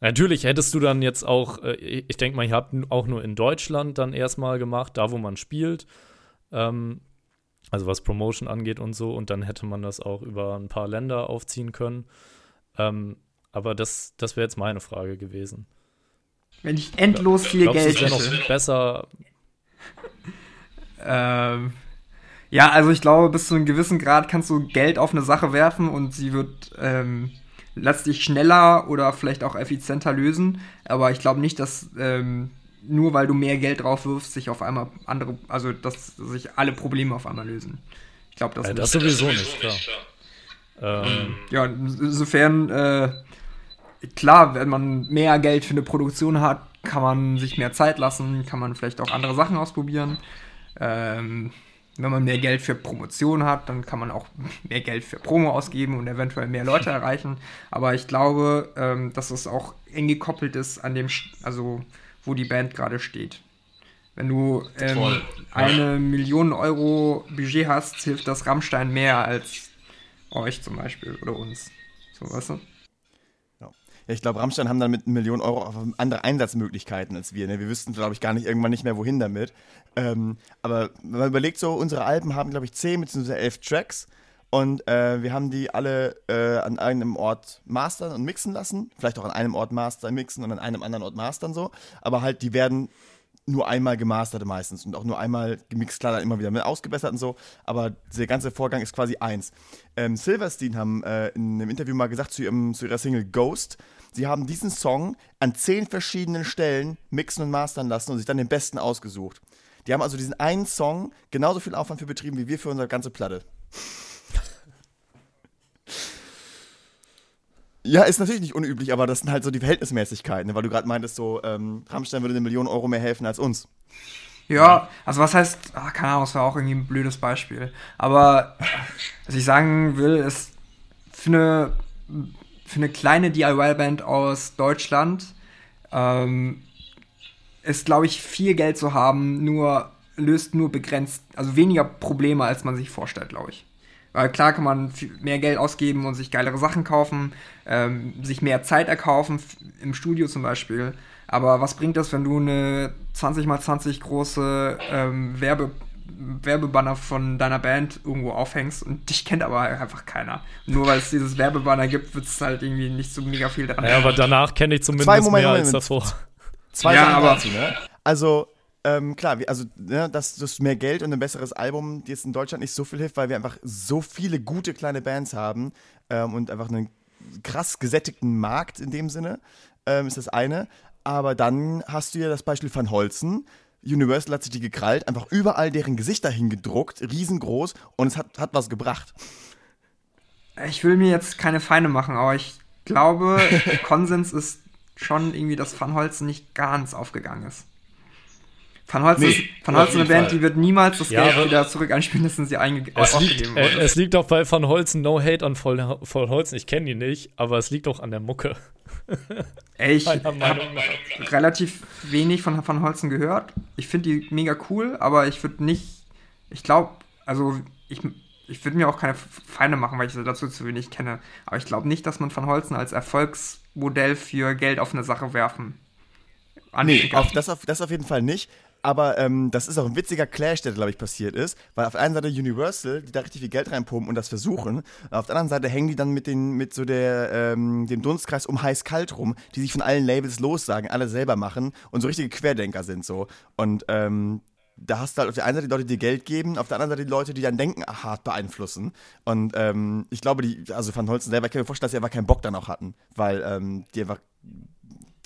Natürlich hättest du dann jetzt auch, äh, ich denke mal, ihr habt auch nur in Deutschland dann erstmal gemacht, da wo man spielt. Ähm, also was Promotion angeht und so. Und dann hätte man das auch über ein paar Länder aufziehen können. Ähm, aber das, das wäre jetzt meine Frage gewesen. Wenn ich endlos viel Glaubst Geld hätte. noch besser. ähm, ja, also ich glaube, bis zu einem gewissen Grad kannst du Geld auf eine Sache werfen und sie wird ähm, letztlich schneller oder vielleicht auch effizienter lösen. Aber ich glaube nicht, dass ähm, nur weil du mehr Geld drauf wirfst, sich auf einmal andere, also dass sich alle Probleme auf einmal lösen. Ich glaube, das, ja, das sowieso nicht, klar. Ähm. Ja, insofern äh, klar, wenn man mehr Geld für eine Produktion hat, kann man sich mehr Zeit lassen, kann man vielleicht auch andere Sachen ausprobieren. Ähm, wenn man mehr Geld für Promotion hat, dann kann man auch mehr Geld für Promo ausgeben und eventuell mehr Leute erreichen. Aber ich glaube, ähm, dass es auch eng gekoppelt ist an dem, also wo die Band gerade steht. Wenn du ähm, eine Million Euro Budget hast, hilft das Rammstein mehr als euch zum Beispiel oder uns. So, weißt du? Ja, ich glaube, Rammstein haben dann mit einer Million Euro andere Einsatzmöglichkeiten als wir. Ne? Wir wüssten, glaube ich, gar nicht irgendwann nicht mehr, wohin damit. Ähm, aber wenn man überlegt, so, unsere Alben haben, glaube ich, 10 bzw. 11 Tracks. Und äh, wir haben die alle äh, an einem Ort mastern und mixen lassen. Vielleicht auch an einem Ort mastern, mixen und an einem anderen Ort mastern so. Aber halt, die werden nur einmal gemastert meistens und auch nur einmal gemixt, klar, dann immer wieder mit ausgebessert und so, aber der ganze Vorgang ist quasi eins. Ähm, Silverstein haben äh, in einem Interview mal gesagt zu, ihrem, zu ihrer Single Ghost, sie haben diesen Song an zehn verschiedenen Stellen mixen und mastern lassen und sich dann den besten ausgesucht. Die haben also diesen einen Song genauso viel Aufwand für betrieben wie wir für unsere ganze Platte. Ja, ist natürlich nicht unüblich, aber das sind halt so die Verhältnismäßigkeiten, ne? weil du gerade meintest, so, ähm, Rammstein würde eine Million Euro mehr helfen als uns. Ja, also was heißt, ach, keine Ahnung, das war auch irgendwie ein blödes Beispiel. Aber was ich sagen will, ist, für eine, für eine kleine DIY-Band aus Deutschland ähm, ist, glaube ich, viel Geld zu haben, nur löst nur begrenzt, also weniger Probleme, als man sich vorstellt, glaube ich. Weil klar kann man mehr Geld ausgeben und sich geilere Sachen kaufen, ähm, sich mehr Zeit erkaufen, im Studio zum Beispiel. Aber was bringt das, wenn du eine 20x20 große ähm, Werbe Werbebanner von deiner Band irgendwo aufhängst und dich kennt aber einfach keiner. Nur weil es dieses Werbebanner gibt, wird es halt irgendwie nicht so mega viel dran. Ja, aber danach kenne ich zumindest Zwei Moment, mehr Moment, als davor. Zwei ja, aber dazu, ne? Also ähm, klar, also ne, dass das mehr Geld und ein besseres Album die jetzt in Deutschland nicht so viel hilft, weil wir einfach so viele gute kleine Bands haben ähm, und einfach einen krass gesättigten Markt in dem Sinne, ähm, ist das eine. Aber dann hast du ja das Beispiel von Holzen. Universal hat sich die gekrallt, einfach überall deren Gesichter hingedruckt, riesengroß und es hat, hat was gebracht. Ich will mir jetzt keine Feinde machen, aber ich glaube, Konsens ist schon irgendwie, dass Van Holzen nicht ganz aufgegangen ist. Van Holzen, nee, ist, Van Holzen eine Band, Fall. die wird niemals das ja, Geld wieder zurück einspielen, das sie einge es liegt, äh, Es liegt auch bei Van Holzen, No Hate an Voll, Voll Holzen, ich kenne ihn nicht, aber es liegt auch an der Mucke. Ich habe relativ wenig von Van Holzen gehört. Ich finde die mega cool, aber ich würde nicht, ich glaube, also ich, ich würde mir auch keine Feinde machen, weil ich dazu zu wenig kenne. Aber ich glaube nicht, dass man Van Holzen als Erfolgsmodell für Geld auf eine Sache werfen. Nee, auf, das, auf, das auf jeden Fall nicht. Aber ähm, das ist auch ein witziger Clash, der, glaube ich, passiert ist. Weil auf der einen Seite Universal, die da richtig viel Geld reinpumpen und das versuchen. auf der anderen Seite hängen die dann mit, den, mit so der, ähm, dem Dunstkreis um heiß-kalt rum, die sich von allen Labels lossagen, alle selber machen und so richtige Querdenker sind so. Und ähm, da hast du halt auf der einen Seite die Leute, die dir Geld geben, auf der anderen Seite die Leute, die dein Denken hart beeinflussen. Und ähm, ich glaube, die, also Van Holzen selber, ich kann mir vorstellen, dass sie einfach keinen Bock dann auch hatten, weil ähm, die einfach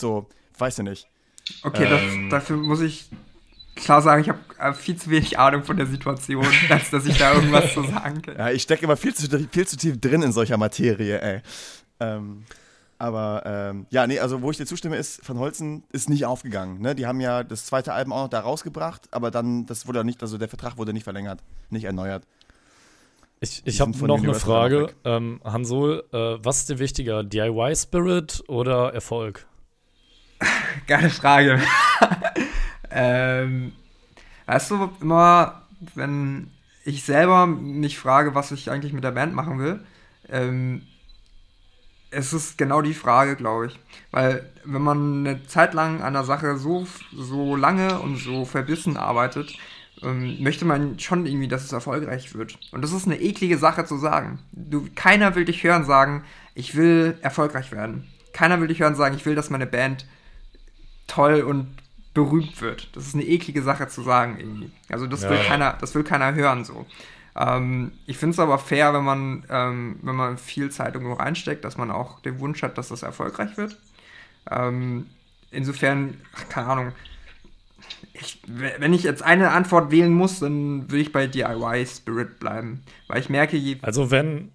so, weiß ja nicht. Okay, ähm, das, dafür muss ich klar sagen, ich habe äh, viel zu wenig Ahnung von der Situation, als dass ich da irgendwas zu sagen kann. Ja, ich stecke immer viel zu, viel zu tief drin in solcher Materie, ey. Ähm, aber ähm, ja, nee, also wo ich dir zustimme, ist, Van Holzen ist nicht aufgegangen. Ne? Die haben ja das zweite Album auch noch da rausgebracht, aber dann, das wurde nicht, also der Vertrag wurde nicht verlängert, nicht erneuert. Ich, ich habe noch eine Frage. Ähm, Hansol, äh, was ist dir wichtiger, DIY-Spirit oder Erfolg? Geile Frage. Ähm, weißt du, immer, wenn ich selber mich frage, was ich eigentlich mit der Band machen will, ähm, es ist genau die Frage, glaube ich. Weil, wenn man eine Zeit lang an einer Sache so, so lange und so verbissen arbeitet, ähm, möchte man schon irgendwie, dass es erfolgreich wird. Und das ist eine eklige Sache zu sagen. Du, keiner will dich hören sagen, ich will erfolgreich werden. Keiner will dich hören sagen, ich will, dass meine Band toll und berühmt wird. Das ist eine eklige Sache zu sagen irgendwie. Also das ja, will keiner, das will keiner hören so. Ähm, ich finde es aber fair, wenn man, ähm, wenn man viel Zeit irgendwo reinsteckt, dass man auch den Wunsch hat, dass das erfolgreich wird. Ähm, insofern, ach, keine Ahnung. Ich, wenn ich jetzt eine Antwort wählen muss, dann würde ich bei DIY Spirit bleiben. Weil ich merke, je. Also wenn.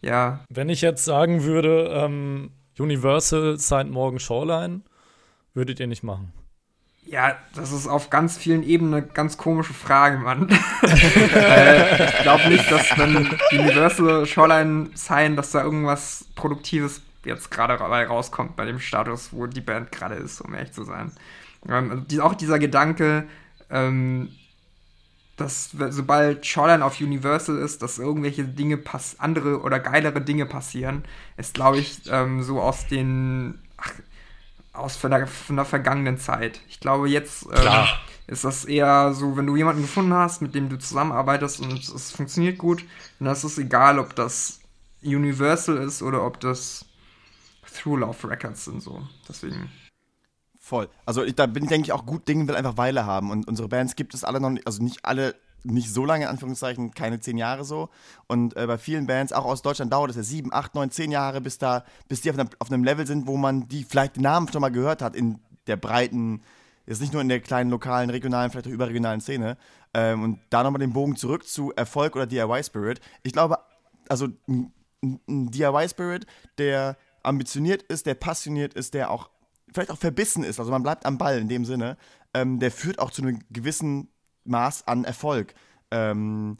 Ja. Wenn ich jetzt sagen würde, ähm, Universal signed morgen Shoreline, würdet ihr nicht machen. Ja, das ist auf ganz vielen Ebenen eine ganz komische Frage, Mann. äh, ich glaube nicht, dass wenn Universal Shoreline sein, dass da irgendwas Produktives jetzt gerade dabei rauskommt bei dem Status, wo die Band gerade ist, um ehrlich zu sein. Ähm, die, auch dieser Gedanke, ähm, dass sobald Shoreline auf Universal ist, dass irgendwelche Dinge pass andere oder geilere Dinge passieren, ist, glaube ich, ähm, so aus den ach, aus von der, von der vergangenen Zeit. Ich glaube, jetzt ähm, ist das eher so, wenn du jemanden gefunden hast, mit dem du zusammenarbeitest und es funktioniert gut, dann ist es egal, ob das Universal ist oder ob das Through Love Records sind so. Deswegen. Voll. Also ich, da bin ich, denke ich, auch gut Dingen will einfach Weile haben. Und unsere Bands gibt es alle noch nicht, also nicht alle nicht so lange, in Anführungszeichen, keine zehn Jahre so. Und äh, bei vielen Bands, auch aus Deutschland, dauert es ja sieben, acht, neun, zehn Jahre, bis, da, bis die auf einem, auf einem Level sind, wo man die vielleicht den Namen schon mal gehört hat in der breiten, jetzt nicht nur in der kleinen lokalen, regionalen, vielleicht auch überregionalen Szene. Ähm, und da nochmal den Bogen zurück zu Erfolg oder DIY-Spirit. Ich glaube, also ein, ein DIY-Spirit, der ambitioniert ist, der passioniert ist, der auch vielleicht auch verbissen ist, also man bleibt am Ball in dem Sinne, ähm, der führt auch zu einem gewissen Maß an Erfolg. Ähm,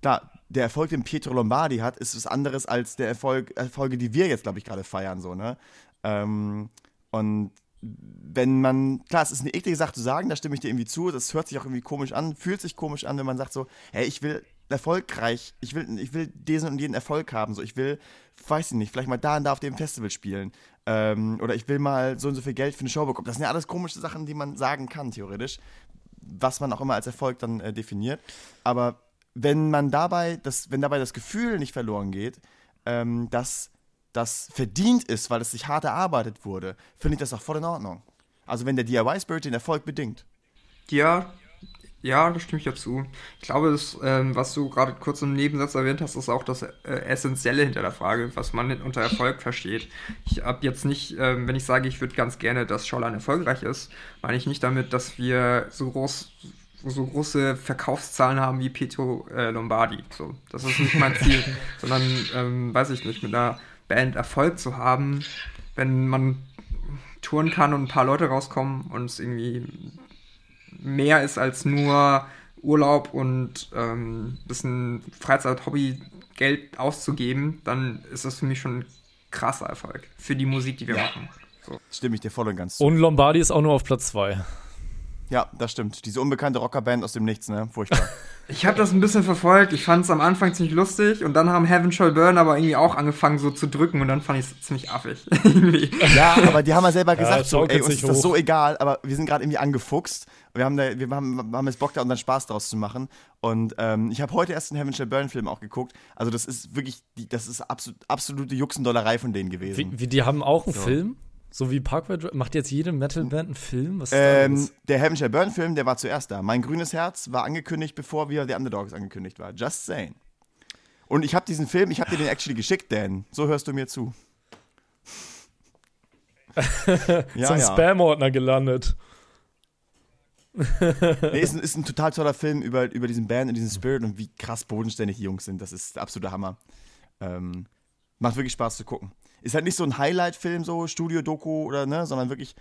klar, der Erfolg, den Pietro Lombardi hat, ist was anderes als der Erfolg, Erfolge, die wir jetzt, glaube ich, gerade feiern, so, ne? Ähm, und wenn man, klar, es ist eine eklige Sache zu sagen, da stimme ich dir irgendwie zu, das hört sich auch irgendwie komisch an, fühlt sich komisch an, wenn man sagt so, hey, ich will erfolgreich, ich will, ich will diesen und jeden Erfolg haben, so, ich will, weiß ich nicht, vielleicht mal da und da auf dem Festival spielen, ähm, oder ich will mal so und so viel Geld für eine Show bekommen. Das sind ja alles komische Sachen, die man sagen kann, theoretisch was man auch immer als Erfolg dann äh, definiert. Aber wenn man dabei, das, wenn dabei das Gefühl nicht verloren geht, ähm, dass das verdient ist, weil es sich hart erarbeitet wurde, finde ich das auch voll in Ordnung. Also wenn der DIY-Spirit den Erfolg bedingt. Ja, ja, da stimme ich dazu. Ich glaube, das, ähm, was du gerade kurz im Nebensatz erwähnt hast, ist auch das äh, Essentielle hinter der Frage, was man unter Erfolg versteht. Ich habe jetzt nicht, ähm, wenn ich sage, ich würde ganz gerne, dass Schollern erfolgreich ist, meine ich nicht damit, dass wir so groß so große Verkaufszahlen haben wie Pietro äh, Lombardi. So, das ist nicht mein Ziel, sondern, ähm, weiß ich nicht, mit einer Band Erfolg zu haben, wenn man touren kann und ein paar Leute rauskommen und es irgendwie mehr ist als nur Urlaub und ähm, bisschen Freizeit-Hobby Geld auszugeben, dann ist das für mich schon krasser Erfolg für die Musik, die wir Ja. machen. So. Stimme ich dir voll und ganz zu. Und Lombardi ist auch nur auf Platz 2. ja, das stimmt. Diese unbekannte Rockerband aus dem Nichts, ne? Furchtbar. Ich habe das ein bisschen verfolgt. Ich fand es am Anfang ziemlich lustig und dann haben Heaven Shall Burn aber irgendwie auch angefangen so zu drücken und dann fand ich es ziemlich affig. Ja, aber die haben ja selber gesagt, so, schaukelt ey, uns ist das so egal, aber wir sind gerade irgendwie angefuchst. Wir haben, da, wir haben, haben jetzt Bock, da unseren Spaß draus zu machen. Und ähm, ich habe heute erst den Heaven Shall Burn Film auch geguckt. Also das ist wirklich, die, das ist absolut, absolute Juxendollerei von denen gewesen. Wie, wie, die haben auch einen So. Film? So wie Parkway Drive? Macht jetzt jede Metalband einen Film? Was ist Ähm, der Heaven Shall Burn Film, der war zuerst da. Mein grünes Herz war angekündigt, bevor wir The Underdogs angekündigt war. Just saying. Und ich habe diesen Film, ich habe dir den actually geschickt, Dan. So hörst du mir zu. ja, Zum ja. Spam-Ordner gelandet. Nee, ist, ein, ist ein total toller Film über, über diesen Band und diesen Spirit und wie krass bodenständig die Jungs sind. Das ist der absolute Hammer. Ähm, macht wirklich Spaß zu gucken. Ist halt nicht so ein Highlight-Film, so Studio-Doku oder ne, sondern wirklich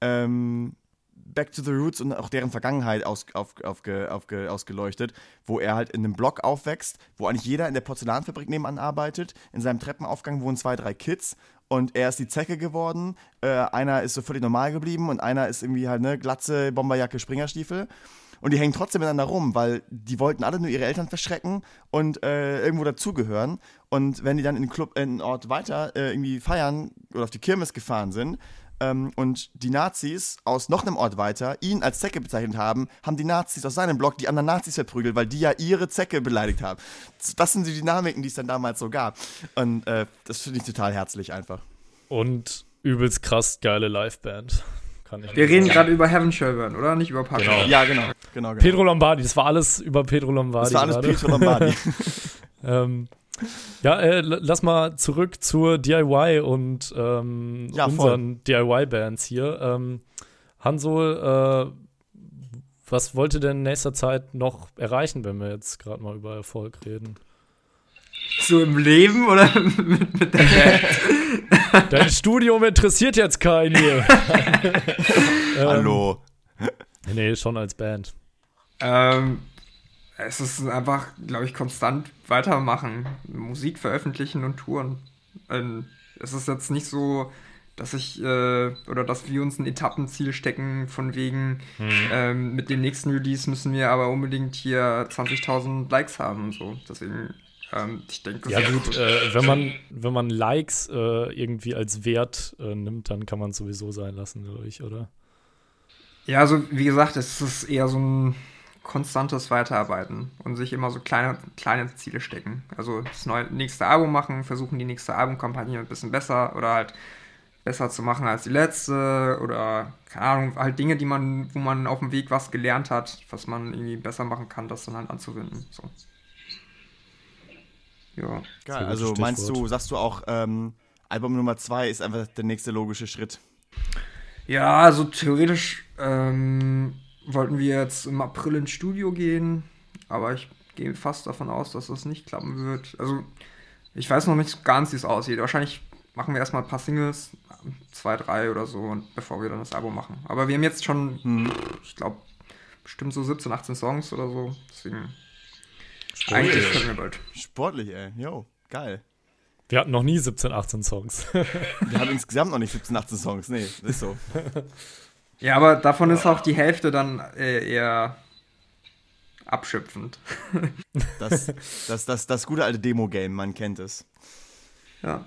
ähm, Back to the Roots und auch deren Vergangenheit aus, auf, aufge, aufge, ausgeleuchtet, wo er halt in einem Block aufwächst, wo eigentlich jeder in der Porzellanfabrik nebenan arbeitet. In seinem Treppenaufgang wohnen zwei, drei Kids und er ist die Zecke geworden. Äh, einer ist so völlig normal geblieben und einer ist irgendwie halt ne Glatze, Bomberjacke, Springerstiefel. Und die hängen trotzdem miteinander rum, weil die wollten alle nur ihre Eltern verschrecken und äh, irgendwo dazugehören. Und wenn die dann in den Club, in den Ort weiter äh, irgendwie feiern oder auf die Kirmes gefahren sind ähm, und die Nazis aus noch einem Ort weiter ihn als Zecke bezeichnet haben, haben die Nazis aus seinem Block die anderen Nazis verprügelt, weil die ja ihre Zecke beleidigt haben. Das sind die Dynamiken, die es dann damals so gab. Und äh, das finde ich total herzlich einfach. Und übelst krass geile Liveband. Kann ich Wir reden gerade über Heaven Shall Burn, oder? Nicht über Parkway. Genau. Ja, genau. genau, genau. Pedro Lombardi, das war alles über Pedro Lombardi. das war alles gerade. Pietro Lombardi. Ähm, ja, äh, lass mal zurück zur DIY und ähm, Ja, unseren DIY-Bands hier. Ähm, Hanso, äh, was wollt ihr denn in nächster Zeit noch erreichen, wenn wir jetzt gerade mal über Erfolg reden? So im Leben oder mit, mit der Band? Dein Studium interessiert jetzt keinen hier. ähm, Hallo. Nee, schon als Band. ähm, es ist einfach, glaube ich, konstant weitermachen. Musik veröffentlichen und touren. Ähm, es ist jetzt nicht so, dass ich äh, oder dass wir uns ein Etappenziel stecken, von wegen ähm, mit dem nächsten Release müssen wir aber unbedingt hier 20.000 Likes haben und so. Deswegen, ähm, ich denke, Ja gut, äh, wenn man wenn man Likes äh, irgendwie als Wert äh, nimmt, dann kann man es sowieso sein lassen, glaube ich, oder? Ja, also wie gesagt, es ist eher so ein konstantes Weiterarbeiten und sich immer so kleine, kleine Ziele stecken. Also das neue, nächste Album machen, versuchen die nächste Albumkampagne ein bisschen besser oder halt besser zu machen als die letzte oder keine Ahnung, halt Dinge, die man, wo man auf dem Weg was gelernt hat, was man irgendwie besser machen kann, das dann halt anzuwenden. So. Ja. Geil. Also gutes meinst Stichwort. du, sagst du auch, ähm, Album Nummer zwei ist einfach der nächste logische Schritt? Ja, also theoretisch ähm, wollten wir jetzt im April ins Studio gehen, aber ich gehe fast davon aus, dass das nicht klappen wird. Also ich weiß noch nicht ganz, wie es aussieht. Wahrscheinlich machen wir erstmal ein paar Singles, zwei, drei oder so, und bevor wir dann das Album machen. Aber wir haben jetzt schon, Hm. ich glaube, bestimmt so 17, 18 Songs oder so. Deswegen eigentlich können wir bald. Sportlich, ey. Yo, geil. Wir hatten noch nie 17, 18 Songs. Wir haben insgesamt noch nicht 17, 18 Songs. Nee, ist so. Ja, aber davon ist auch die Hälfte dann äh, eher abschöpfend. Das, das, das, das gute alte Demo-Game, man kennt es. Ja.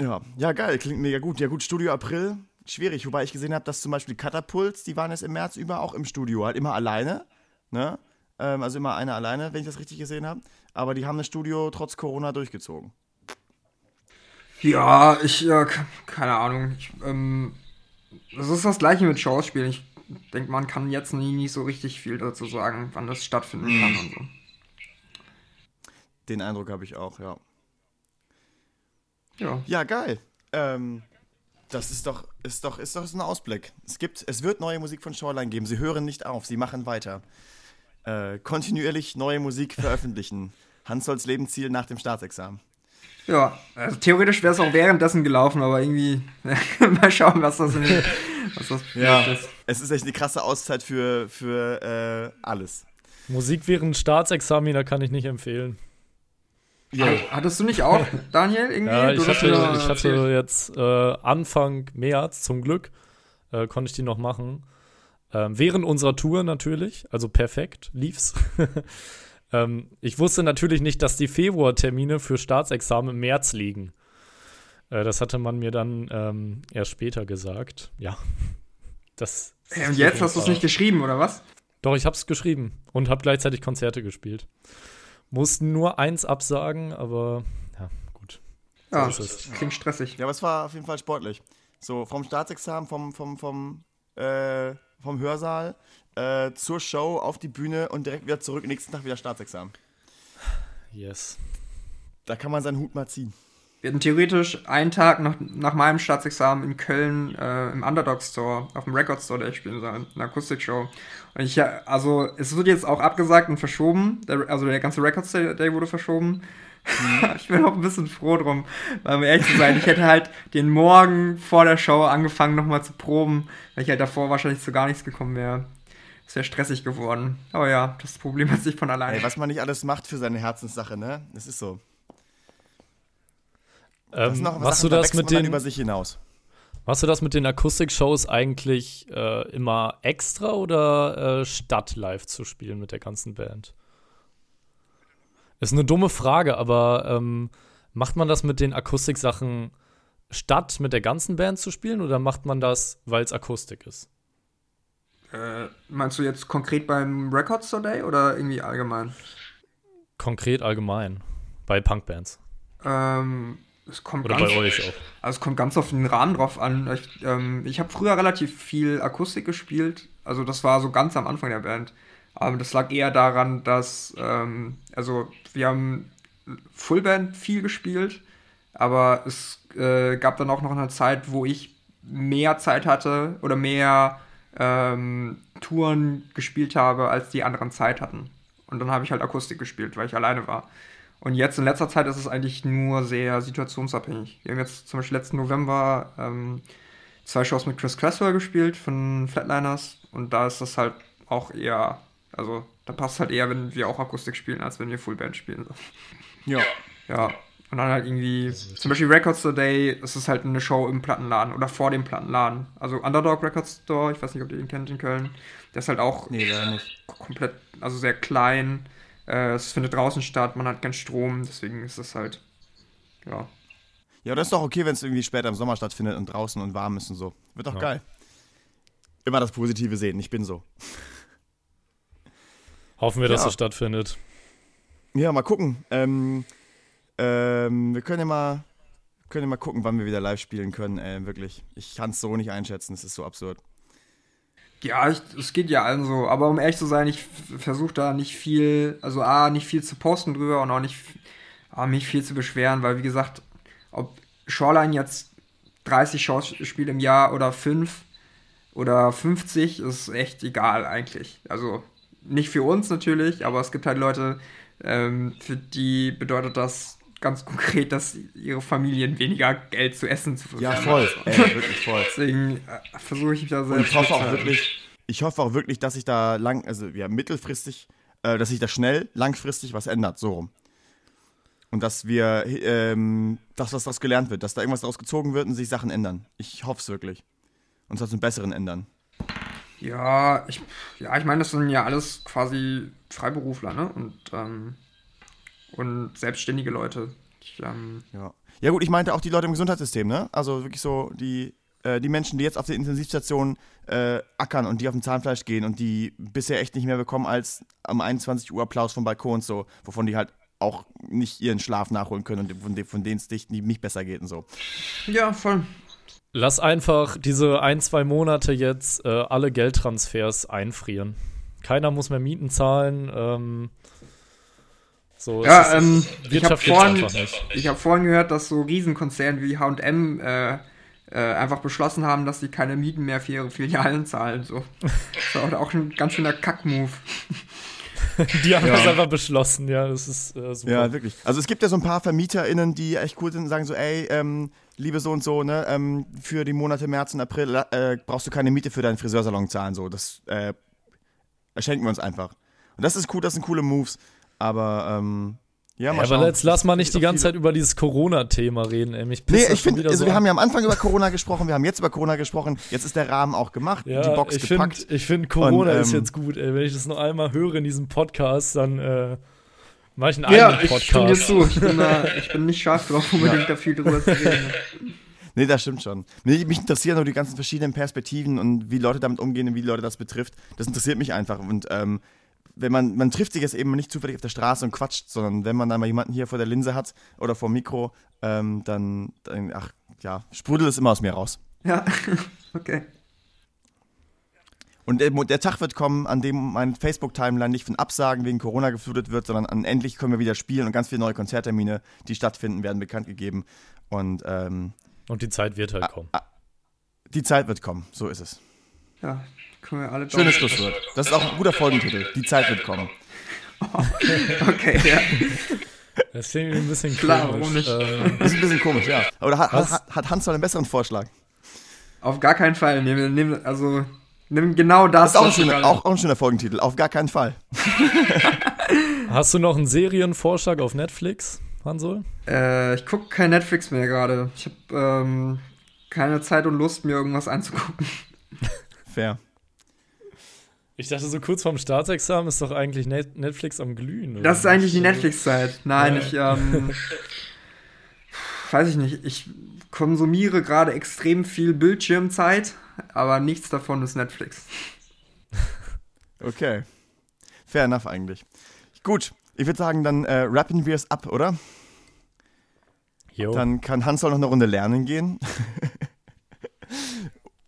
Ja, ja, geil, klingt mega gut. Ja, gut, Studio April, schwierig. Wobei ich gesehen habe, dass zum Beispiel die Catapults, die waren jetzt im März über auch im Studio, halt immer alleine. Ne? Ähm, also immer einer alleine, wenn ich das richtig gesehen habe. Aber die haben das Studio trotz Corona durchgezogen. Ja, ich, ke- keine Ahnung. Ich, ähm, das ist das gleiche mit Shows spielen. Ich denke, man kann jetzt nie, nicht so richtig viel dazu sagen, wann das stattfinden kann und so. Den Eindruck habe ich auch, ja. Ja. Ja, geil. Ähm, das ist doch, ist doch, ist doch so ein Ausblick. Es gibt, es wird neue Musik von Shoreline geben. Sie hören nicht auf, sie machen weiter. Äh, kontinuierlich neue Musik veröffentlichen. Hans-Solls Lebensziel nach dem Staatsexamen. Ja, also theoretisch wäre es auch währenddessen gelaufen, aber irgendwie mal schauen, was das, in, was das Ja. ist. Es ist echt eine krasse Auszeit für, für äh, alles. Musik während Staatsexamina kann ich nicht empfehlen. Ja. Hattest du nicht auch, Daniel, irgendwie? Ja, ich hatte, ich hatte jetzt äh, Anfang März, zum Glück, äh, konnte ich die noch machen. Ähm, während unserer Tour natürlich, also perfekt, lief's. ähm, ich wusste natürlich nicht, dass die Februartermine für Staatsexamen im März liegen. Äh, das hatte man mir dann ähm, erst später gesagt. Ja. Das. Hey, und jetzt hast du es nicht geschrieben, oder was? Doch, ich hab's geschrieben und hab gleichzeitig Konzerte gespielt. Mussten nur eins absagen, aber ja, gut. So ja, klingt stressig. Ja, aber es war auf jeden Fall sportlich. So vom Staatsexamen, vom, vom, vom, äh, vom Hörsaal äh, zur Show auf die Bühne und direkt wieder zurück, nächsten Tag wieder Staatsexamen. Yes. Da kann man seinen Hut mal ziehen. Wir hatten theoretisch einen Tag nach, nach meinem Staatsexamen in Köln äh, im Underdog Store, auf dem Record Store, der ich spielen soll, eine Akustikshow. Und ich, also, es wird jetzt auch abgesagt und verschoben. Der, also, der ganze Record Day wurde verschoben. Ich bin auch ein bisschen froh drum, weil um ehrlich zu sein, ich hätte halt den Morgen vor der Show angefangen, nochmal zu proben, weil ich halt davor wahrscheinlich zu gar nichts gekommen wäre. Es wäre stressig geworden. Aber ja, das Problem hat sich von alleine. Ey, was man nicht alles macht für seine Herzenssache, ne? Das ist so. Ähm, machst du das mit den über sich hinaus? Machst du das mit den Akustik-Shows eigentlich äh, immer extra oder äh, statt live zu spielen mit der ganzen Band? Ist eine dumme Frage, aber ähm, macht man das mit den Akustik-Sachen statt mit der ganzen Band zu spielen oder macht man das, weil es Akustik ist? Äh, meinst du jetzt konkret beim Record Store Day oder irgendwie allgemein? Konkret allgemein. Bei Punkbands. Ähm, es kommt Oder ganz, bei euch auch. Also es kommt ganz auf den Rahmen drauf an. Ich, ähm, ich habe früher relativ viel Akustik gespielt. Also das war so ganz am Anfang der Band. Aber das lag eher daran, dass, ähm, also wir haben Fullband viel gespielt, aber es äh, gab dann auch noch eine Zeit, wo ich mehr Zeit hatte oder mehr ähm, Touren gespielt habe, als die anderen Zeit hatten. Und dann habe ich halt Akustik gespielt, weil ich alleine war. Und jetzt in letzter Zeit ist es eigentlich nur sehr situationsabhängig. Wir haben jetzt zum Beispiel letzten November ähm, zwei Shows mit Chris Cresswell gespielt von Flatliners und da ist das halt auch eher, also da passt halt eher, wenn wir auch Akustik spielen, als wenn wir Fullband spielen. Ja. Ja. Und dann halt irgendwie, zum Beispiel Records Today, ist es halt eine Show im Plattenladen oder vor dem Plattenladen. Also Underdog Records Store, ich weiß nicht, ob ihr ihn kennt in Köln. Der ist halt auch nee, nicht. komplett, also sehr klein äh, es findet draußen statt, man hat keinen Strom, deswegen ist es halt, ja. Ja, das ist doch okay, wenn es irgendwie später im Sommer stattfindet und draußen und warm ist und so. Wird doch ja. geil. Immer das Positive sehen, ich bin so. Hoffen wir, dass es stattfindet. Ja, mal gucken. Ähm, ähm, wir können ja mal, können ja mal gucken, wann wir wieder live spielen können. Äh, wirklich. Ich kann es so nicht einschätzen, es ist so absurd. Ja, es geht ja allen so. Aber um ehrlich zu sein, ich versuche da nicht viel, also A, nicht viel zu posten drüber und auch nicht, A, mich viel zu beschweren, weil wie gesagt, ob Shoreline jetzt 30 Shows spielt im Jahr oder 5 oder 50, ist echt egal eigentlich. Also nicht für uns natürlich, aber es gibt halt Leute, ähm, für die bedeutet das ganz konkret, dass ihre Familien weniger Geld zu essen zu verdienen. Ja, voll. Ey, wirklich voll. Deswegen äh, versuche ich mich da selbst. Und ich hoffe auch wirklich, ich hoffe auch wirklich, dass sich da lang, also ja, mittelfristig, äh, dass sich da schnell, langfristig was ändert, so rum. Und dass wir, ähm, dass was daraus gelernt wird, dass da irgendwas daraus gezogen wird und sich Sachen ändern. Ich hoffe es wirklich. Und zwar zum Besseren ändern. Ja, ich, ja, ich meine, das sind ja alles quasi Freiberufler, ne? Und ähm, und selbstständige Leute. Ich, ähm ja. ja, gut, ich meinte auch die Leute im Gesundheitssystem, ne? Also wirklich so die, äh, die Menschen, die jetzt auf der Intensivstation äh, ackern und die auf dem Zahnfleisch gehen und die bisher echt nicht mehr bekommen als am 21 Uhr Applaus vom Balkon, so, wovon die halt auch nicht ihren Schlaf nachholen können und von, de von denen es nicht, nicht besser geht und so. Ja, voll. Lass einfach diese ein, zwei Monate jetzt äh, alle Geldtransfers einfrieren. Keiner muss mehr Mieten zahlen. Ähm, so, ja, ähm, ich habe vorhin, hab vorhin gehört, dass so Riesenkonzerne wie H&M äh, äh, einfach beschlossen haben, dass sie keine Mieten mehr für ihre Filialen zahlen. So. Das war auch ein ganz schöner Kack-Move. die haben ja. das einfach beschlossen, ja, das ist äh, super. Ja, wirklich. Also es gibt ja so ein paar VermieterInnen, die echt cool sind und sagen so, ey, ähm, liebe so und so, ne, ähm, für die Monate März und April äh, brauchst du keine Miete für deinen Friseursalon zahlen, so, das äh, schenken wir uns einfach. Und das ist cool, das sind coole Moves. Aber ähm, Ja, mal ja, aber jetzt lass mal nicht die ganze Zeit über dieses Corona-Thema reden, ey. Mich nee, ich finde, also so wir haben ja am Anfang über Corona gesprochen, wir haben jetzt über Corona gesprochen, jetzt ist der Rahmen auch gemacht, ja, die Box ich gepackt. Find, ich finde, Corona und, ähm, ist jetzt gut, ey. Wenn ich das noch einmal höre in diesem Podcast, dann äh, mache ich einen ja, eigenen Podcast. Ja, ich stimme dir zu. Ich bin, äh, ich bin nicht scharf drauf, unbedingt ja. da viel drüber zu reden. Nee, das stimmt schon. Nee, mich interessieren nur die ganzen verschiedenen Perspektiven und wie Leute damit umgehen und wie Leute das betrifft. Das interessiert mich einfach. Und ähm, wenn man, man trifft sich jetzt eben nicht zufällig auf der Straße und quatscht, sondern wenn man einmal jemanden hier vor der Linse hat oder vor dem Mikro, ähm, dann, dann, ach ja, sprudelt es immer aus mir raus. Ja, okay. Und der, der, Tag wird kommen, an dem mein Facebook-Timeline nicht von Absagen wegen Corona geflutet wird, sondern an endlich können wir wieder spielen und ganz viele neue Konzerttermine, die stattfinden, werden bekannt gegeben. Und, ähm, und die Zeit wird halt kommen. Die Zeit wird kommen, so ist es. Ja, können wir alle Schönes Schlusswort. Das ist auch ein guter Folgentitel. Die Zeit wird kommen. okay, ja. Das klingt ein bisschen Klar, komisch. Warum nicht? Ähm, ist ein bisschen komisch, ja. Aber hat, hat, hat Hans noch einen besseren Vorschlag? Auf gar keinen Fall. Nehm, nehm, also, nimm genau das. Das ist auch ein, schöner, auch, auch ein schöner Folgentitel. Auf gar keinen Fall. Hast du noch einen Serienvorschlag auf Netflix, Hansol? Äh, ich gucke kein Netflix mehr gerade. Ich habe ähm, keine Zeit und Lust, mir irgendwas anzugucken. Fair. Ich dachte, so kurz vorm Staatsexamen ist doch eigentlich Netflix am Glühen. Oder? Das ist eigentlich die Netflix-Zeit. Nein, ja. ich, ähm, weiß ich nicht. Ich konsumiere gerade extrem viel Bildschirmzeit, aber nichts davon ist Netflix. Okay. Fair enough eigentlich. Gut, ich würde sagen, dann äh, rappen wir es ab, oder? Jo. Dann kann Hans auch noch eine Runde lernen gehen.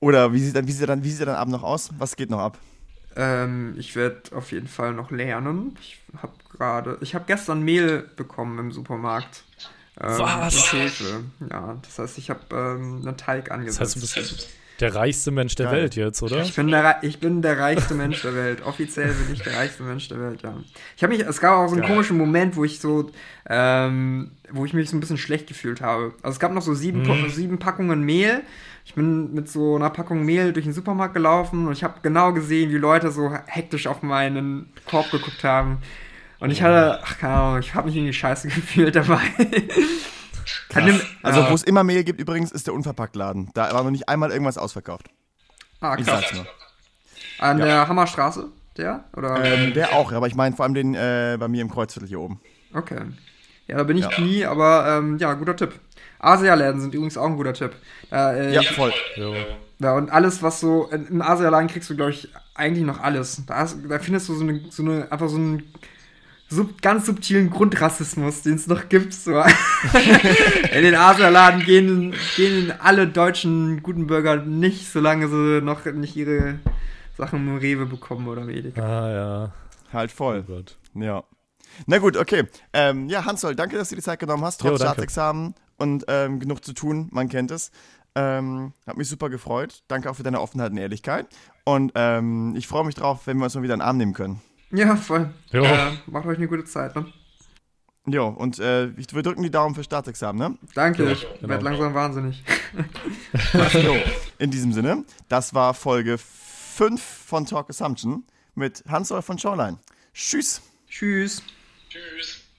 oder wie sieht, dann, wie, sieht dann, wie sieht er dann Abend noch aus? Was geht noch ab? Ähm, ich werde auf jeden Fall noch lernen. Ich habe gerade, ich habe gestern Mehl bekommen im Supermarkt. Ähm, Was? Hefe. Ja, das heißt, ich habe ähm, einen Teig angesetzt. Das heißt, du bist der reichste Mensch der Geil. Welt jetzt, oder? Ich bin, der, ich bin der reichste Mensch der Welt. Offiziell bin ich der reichste Mensch der Welt, ja. Ich habe mich, es gab auch so einen Geil. komischen Moment, wo ich so, ähm, wo ich mich so ein bisschen schlecht gefühlt habe. Also es gab noch so sieben, mm. sieben Packungen Mehl ich bin mit so einer Packung Mehl durch den Supermarkt gelaufen und ich habe genau gesehen, wie Leute so hektisch auf meinen Korb geguckt haben. Und ich hatte, ach keine Ahnung, ich habe mich irgendwie scheiße gefühlt dabei. Dem, also, wo es immer Mehl gibt, übrigens, ist der Unverpacktladen. Da war noch nicht einmal irgendwas ausverkauft. Ah, krass. Ich sag's nur. An ja. der Hammerstraße, der? Oder? Ähm, der auch, aber ich meine vor allem den äh, bei mir im Kreuzviertel hier oben. Okay. Ja, da bin ich ja. nie, aber ähm, ja, guter Tipp. Asia-Läden sind übrigens auch ein guter Tipp. Äh, ja, voll. Ja, und alles, was so, im Asia-Laden kriegst du, glaube ich, eigentlich noch alles. Da, hast, da findest du so eine, so eine, einfach so einen sub, ganz subtilen Grundrassismus, den es noch gibt. So. in den Asia-Laden gehen, gehen alle deutschen guten Bürger nicht, solange sie noch nicht ihre Sachen im Rewe bekommen oder Edeka. Ah, ja. Halt voll. Oh ja. Na gut, okay. Ähm, ja, Hansol, danke, dass du die Zeit genommen hast, trotz jo, Staatsexamen und ähm, genug zu tun, man kennt es. Ähm, hat mich super gefreut. Danke auch für deine Offenheit und Ehrlichkeit. Und ähm, ich freue mich drauf, wenn wir uns mal wieder in den Arm nehmen können. Ja, voll. Äh, macht euch eine gute Zeit, ne? Jo, und äh, ich, wir drücken die Daumen für Staatsexamen, ne? Danke, ja, ich genau. werde langsam wahnsinnig. jo, in diesem Sinne, das war Folge 5 von Talk Assumption mit Hans-Olaf von Shoreline. Tschüss. Tschüss. Tschüss.